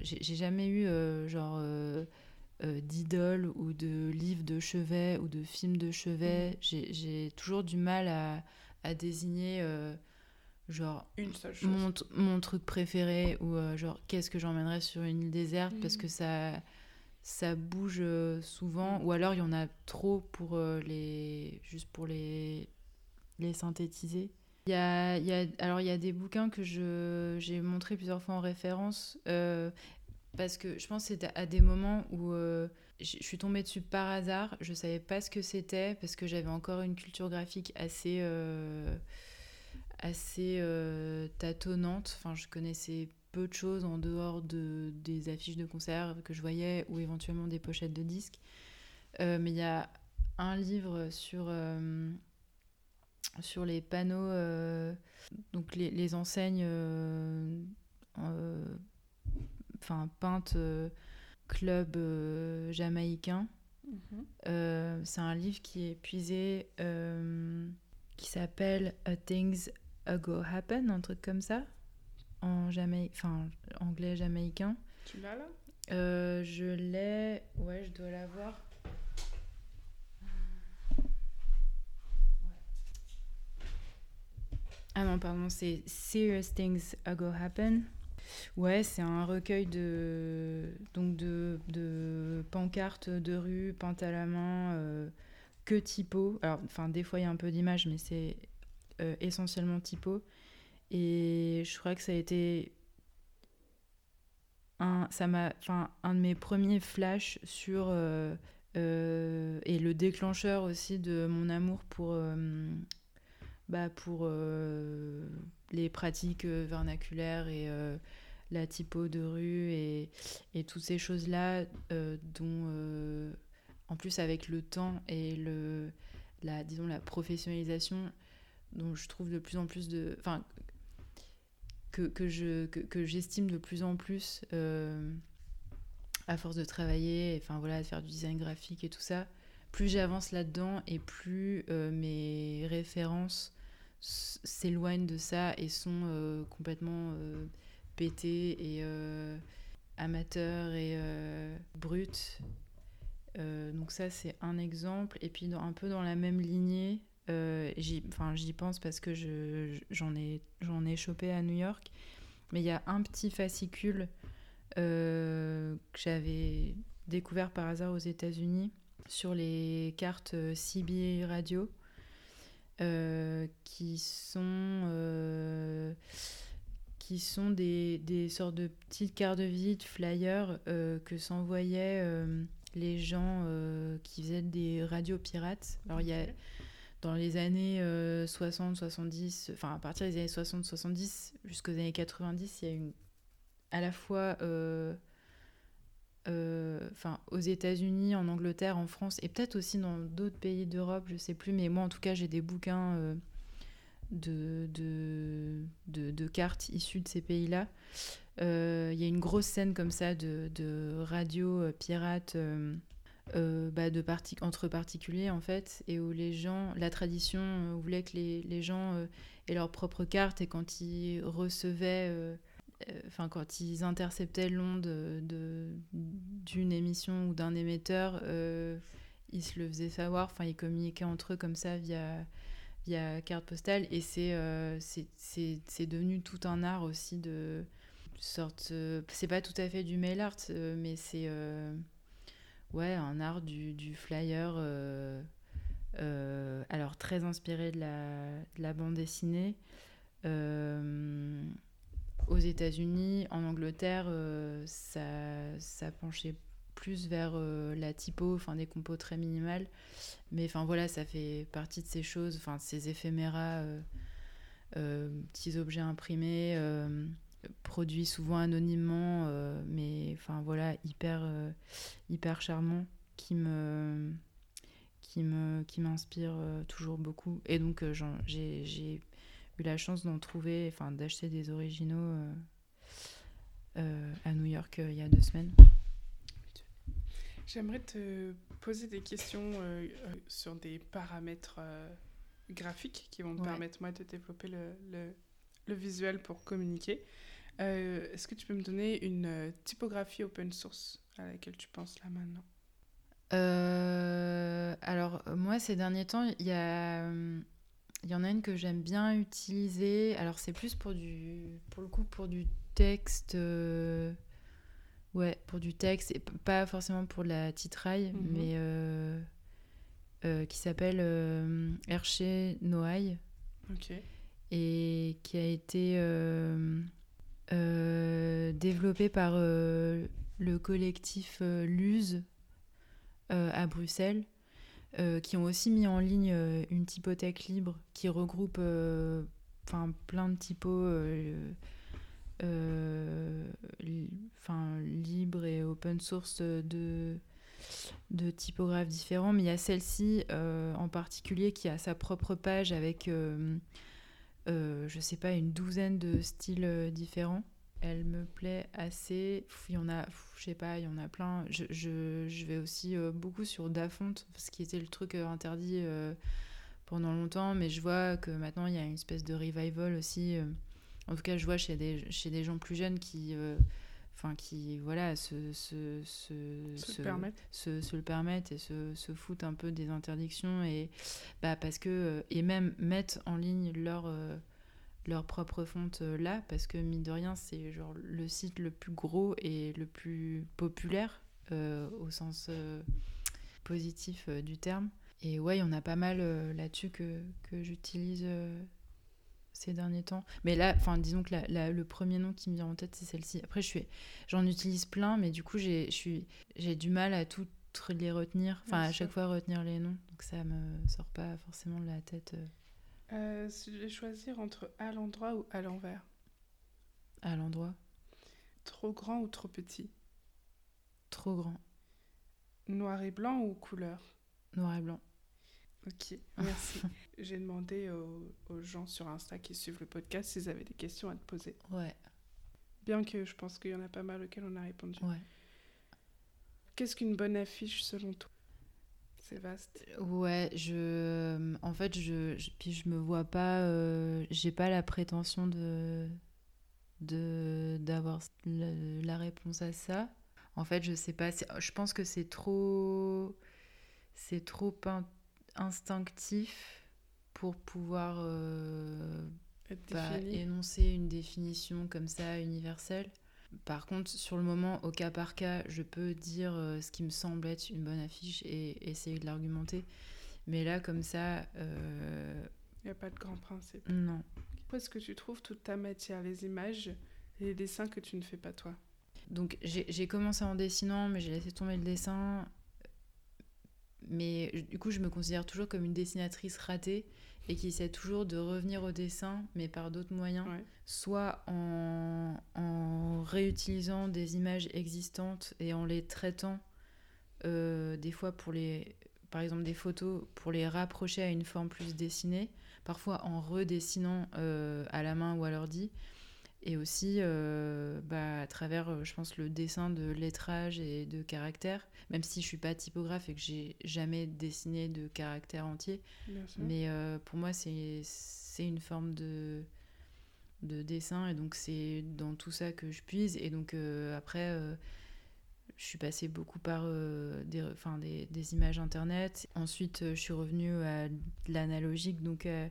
j'ai jamais eu, genre euh, d'idoles ou de livres de chevet ou de films de chevet. Mm. J'ai toujours du mal à, à désigner euh, genre une seule chose. Mon, mon, truc préféré ou euh, genre qu'est-ce que j'emmènerais sur une île déserte parce mm. que ça ça bouge souvent mm. ou alors il y en a trop pour les juste pour les les synthétiser. Il y a, y a, alors il y a des bouquins que j'ai montré plusieurs fois en référence parce que je pense que c'était à des moments où euh, je suis tombée dessus par hasard. Je savais pas ce que c'était parce que j'avais encore une culture graphique assez, euh, assez euh, tâtonnante. Enfin, je connaissais peu de choses en dehors de, des affiches de concert que je voyais ou éventuellement des pochettes de disques. mais il y a un livre sur, sur les panneaux, donc les, les enseignes enfin peinte euh, club euh, jamaïcain. Mhm. Euh, c'est un livre qui est puisé, qui s'appelle A Things Ago Happen, un truc comme ça, en Jamaï... enfin anglais jamaïcain. Tu l'as là? Je l'ai, ouais, je dois l'avoir. Ah non, pardon, c'est Serious Things Ago Happen. Ouais, c'est un recueil de, donc de, de pancartes de rue peintes à la main, euh, que typo. Alors, enfin, des fois, il y a un peu d'images, mais c'est euh, essentiellement typo. Et je crois que ça a été un, ça m'a, enfin, un de mes premiers flashs sur euh, et le déclencheur aussi de mon amour pour bah, pour les pratiques vernaculaires et la typo de rue et, et toutes ces choses-là euh, dont, euh, en plus avec le temps et le, la, disons, la professionnalisation, dont je trouve de plus en plus de... Enfin, que, je, que, j'estime de plus en plus euh, à force de travailler, enfin voilà, de faire du design graphique et tout ça, plus j'avance là-dedans et plus mes références s'éloignent de ça et sont complètement pété et euh, amateur et euh, brut. donc ça, c'est un exemple. Et puis, dans, un peu dans la même lignée, j'y pense parce que j'en ai, ai chopé à New York. Mais il y a un petit fascicule que j'avais découvert par hasard aux États-Unis sur les cartes CB radio qui sont qui sont des, des, sortes de petites cartes de visite, flyers euh, que s'envoyaient euh, les gens euh, qui faisaient des radios pirates. Alors il y a dans les années 60, 70, enfin à partir des années 60, 70 jusqu'aux années 90, il y a une à la fois enfin aux États-Unis, en Angleterre, en France et peut-être aussi dans d'autres pays d'Europe, je sais plus, mais moi en tout cas j'ai des bouquins de, de, de, cartes issues de ces pays-là. Euh, il y a une grosse scène comme ça de, de radio euh, pirate euh, bah de entre particuliers en fait, et où les gens, la d'une voulait que les, les gens aient leur propre carte et quand ils recevaient enfin quand ils interceptaient l'onde d'une émission ou d'un émetteur, ils se le faisaient savoir, enfin ils communiquaient entre eux comme ça via via carte postale et euh, c'est c'est devenu tout un art aussi de sorte euh, c'est pas tout à fait du mail art euh, mais c'est ouais un art du, flyer alors très inspiré de la, de la bande dessinée aux États-Unis en Angleterre ça penchait plus vers euh, la typo, enfin des compos très minimales. Mais enfin voilà, ça fait partie de ces choses, enfin ces éphéméras, euh, euh, petits objets imprimés, produits souvent anonymement, mais enfin voilà, hyper, hyper charmant, qui me qui me qui m'inspire toujours beaucoup. Et donc j'ai eu la chance d'en trouver, enfin d'acheter des originaux à New York il y a deux semaines. J'aimerais te poser des questions euh, euh, sur des paramètres euh, graphiques qui vont me permettre, moi, de développer le, le, le visuel pour communiquer. Est-ce que tu peux me donner une typographie open source à laquelle tu penses là maintenant? Alors, moi, ces derniers temps, il y a... Il y en a une que j'aime bien utiliser. Alors, c'est plus pour du, pour le coup, pour du texte Ouais, pour du texte, et pas forcément pour la titraille, mhm. mais euh, euh, qui s'appelle euh, Hershey Noailles. Et qui a été développé par le collectif Luz à Bruxelles, qui ont aussi mis en ligne une typothèque libre qui regroupe plein de typos euh, enfin, libre et open source de, de typographes différents, mais il y a celle-ci euh, en particulier qui a sa propre page avec, euh, je sais pas, une douzaine de styles différents. Elle me plaît assez. Il y en a, je sais pas, il y en a plein. Je, je, vais aussi beaucoup sur Dafont, ce qui était le truc interdit pendant longtemps, mais je vois que maintenant il y a une espèce de revival aussi en tout cas, je vois chez des, chez des gens plus jeunes qui, euh, enfin, qui voilà, se, se, se, se, le permettent. et se, se foutent un peu des interdictions et bah, parce que euh, et même mettent en ligne leur euh, leur propre fonte là parce que mine de rien c'est genre le site le plus gros et le plus populaire au sens positif du terme. Et ouais il y en a pas mal là-dessus que, que j'utilise ces derniers temps. Mais là, enfin, disons que le premier nom qui me vient en tête, c'est celle-ci. Après, je suis, j'en utilise plein, mais du coup, j'ai, j'ai du mal à toutes les retenir. Enfin, à chaque fois retenir les noms. Donc ça me sort pas forcément de la tête. Euh. Euh, si je vais choisir entre à l'endroit ou à l'envers. À l'endroit. Trop grand ou trop petit? Trop grand. Noir et blanc ou couleur? Noir et blanc. Ok, merci. J'ai demandé aux, gens sur Insta qui suivent le podcast s'ils avaient des questions à te poser. Ouais. Bien que je pense qu'il y en a pas mal auxquelles on a répondu. Ouais. Qu'est-ce qu'une bonne affiche selon toi? C'est vaste. Ouais, je. En fait, je. Puis je me vois pas. Euh, j'ai pas la prétention de. de d'avoir la, réponse à ça. En fait, je sais pas. Je pense que c'est trop. C'est trop instinctif pour pouvoir euh, bah, énoncer une définition comme ça universelle. Par contre, sur le moment, au cas par cas, je peux dire euh, ce qui me semble être une bonne affiche et essayer de l'argumenter. Mais là, comme ça. Il euh, n'y a pas de grand principe. Non. Où est-ce que tu trouves toute ta matière, les images et les dessins que tu ne fais pas toi? Donc, j'ai commencé en dessinant, mais j'ai laissé tomber le dessin. Mais du coup, je me considère toujours comme une dessinatrice ratée et qui essaie toujours de revenir au dessin, mais par d'autres moyens, soit en, en, réutilisant des images existantes et en les traitant, euh, des fois pour les, par exemple des photos, pour les rapprocher à une forme plus dessinée, parfois en redessinant euh, à la main ou à l'ordi, et aussi euh, bah, à travers, euh, je pense, le dessin de lettrage et de caractère, même si je suis pas typographe et que j'ai jamais dessiné de caractère entier. Mais euh, pour moi, c'est une forme de, de dessin et donc c'est dans tout ça que je puise. Et donc après, je suis passée beaucoup par des, enfin, des, des, images internet. Ensuite, je suis revenue à l'analogique, donc euh,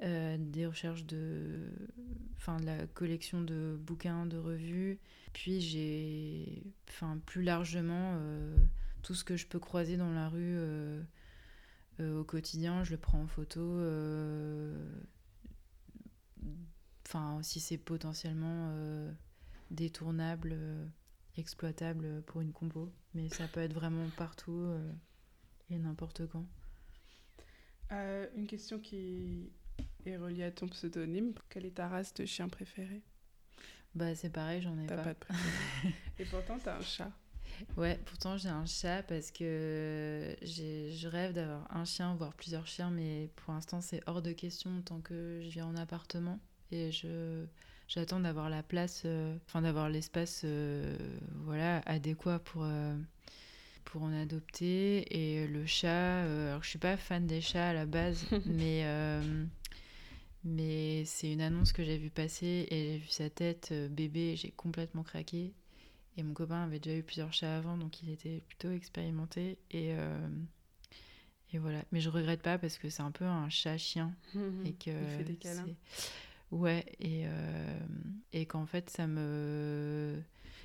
des recherches de, enfin, de la collection de bouquins, de revues. Puis j'ai, enfin, plus largement, euh, tout ce que je peux croiser dans la rue euh, au quotidien, je le prends en photo. Enfin, si c'est potentiellement détournable, exploitable pour une compo. Mais ça peut être vraiment partout et n'importe quand. une question qui et relié à ton pseudonyme, quelle est ta race de chien préférée? Bah c'est pareil, j'en ai pas. pas de. Et pourtant t'as un chat. Ouais, pourtant j'ai un chat parce que je rêve d'avoir un chien, voire plusieurs chiens, mais pour l'instant c'est hors de question tant que je vis en appartement et je j'attends d'avoir la place, euh, enfin d'avoir l'espace, euh, voilà, adéquat pour euh, pour en adopter. Et le chat, alors je suis pas fan des chats à la base, mais mais c'est une annonce que j'ai vue passer et j'ai vu sa tête euh, bébé, j'ai complètement craqué. Et mon copain avait déjà eu plusieurs chats avant, donc il était plutôt expérimenté. Et, euh, et voilà. Mais je regrette pas parce que c'est un peu un chat-chien. et que il fait des câlins. Ouais, et, euh, et qu'en fait, ça me.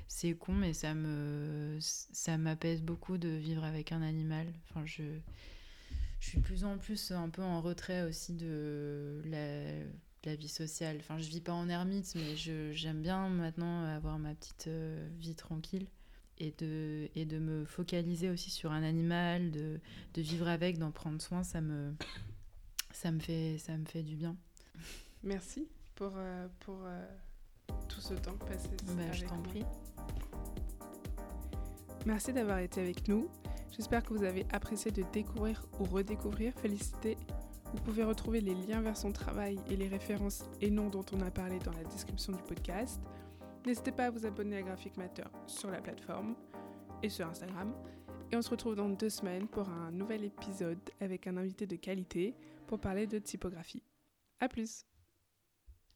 C'est con, mais ça me ça m'apaise beaucoup de vivre avec un animal. Enfin, je je suis de plus en plus un peu en retrait aussi de la, vie sociale. Enfin, je vis pas en ermite, mais j'aime bien maintenant avoir ma petite euh, vie tranquille et de, et de me focaliser aussi sur un animal, de, de vivre avec, d'en prendre soin, ça me, ça, me fait, ça me fait du bien. Merci pour, euh, pour euh, tout ce temps passé. Bah, je t'en prie. Merci d'avoir été avec nous. J'espère que vous avez apprécié de découvrir ou redécouvrir Félicité. Vous pouvez retrouver les liens vers son travail et les références et noms dont on a parlé dans la description du podcast. N'hésitez pas à vous abonner à Graphic Matter sur la plateforme et sur Instagram. Et on se retrouve dans deux semaines pour un nouvel épisode avec un invité de qualité pour parler de typographie. A plus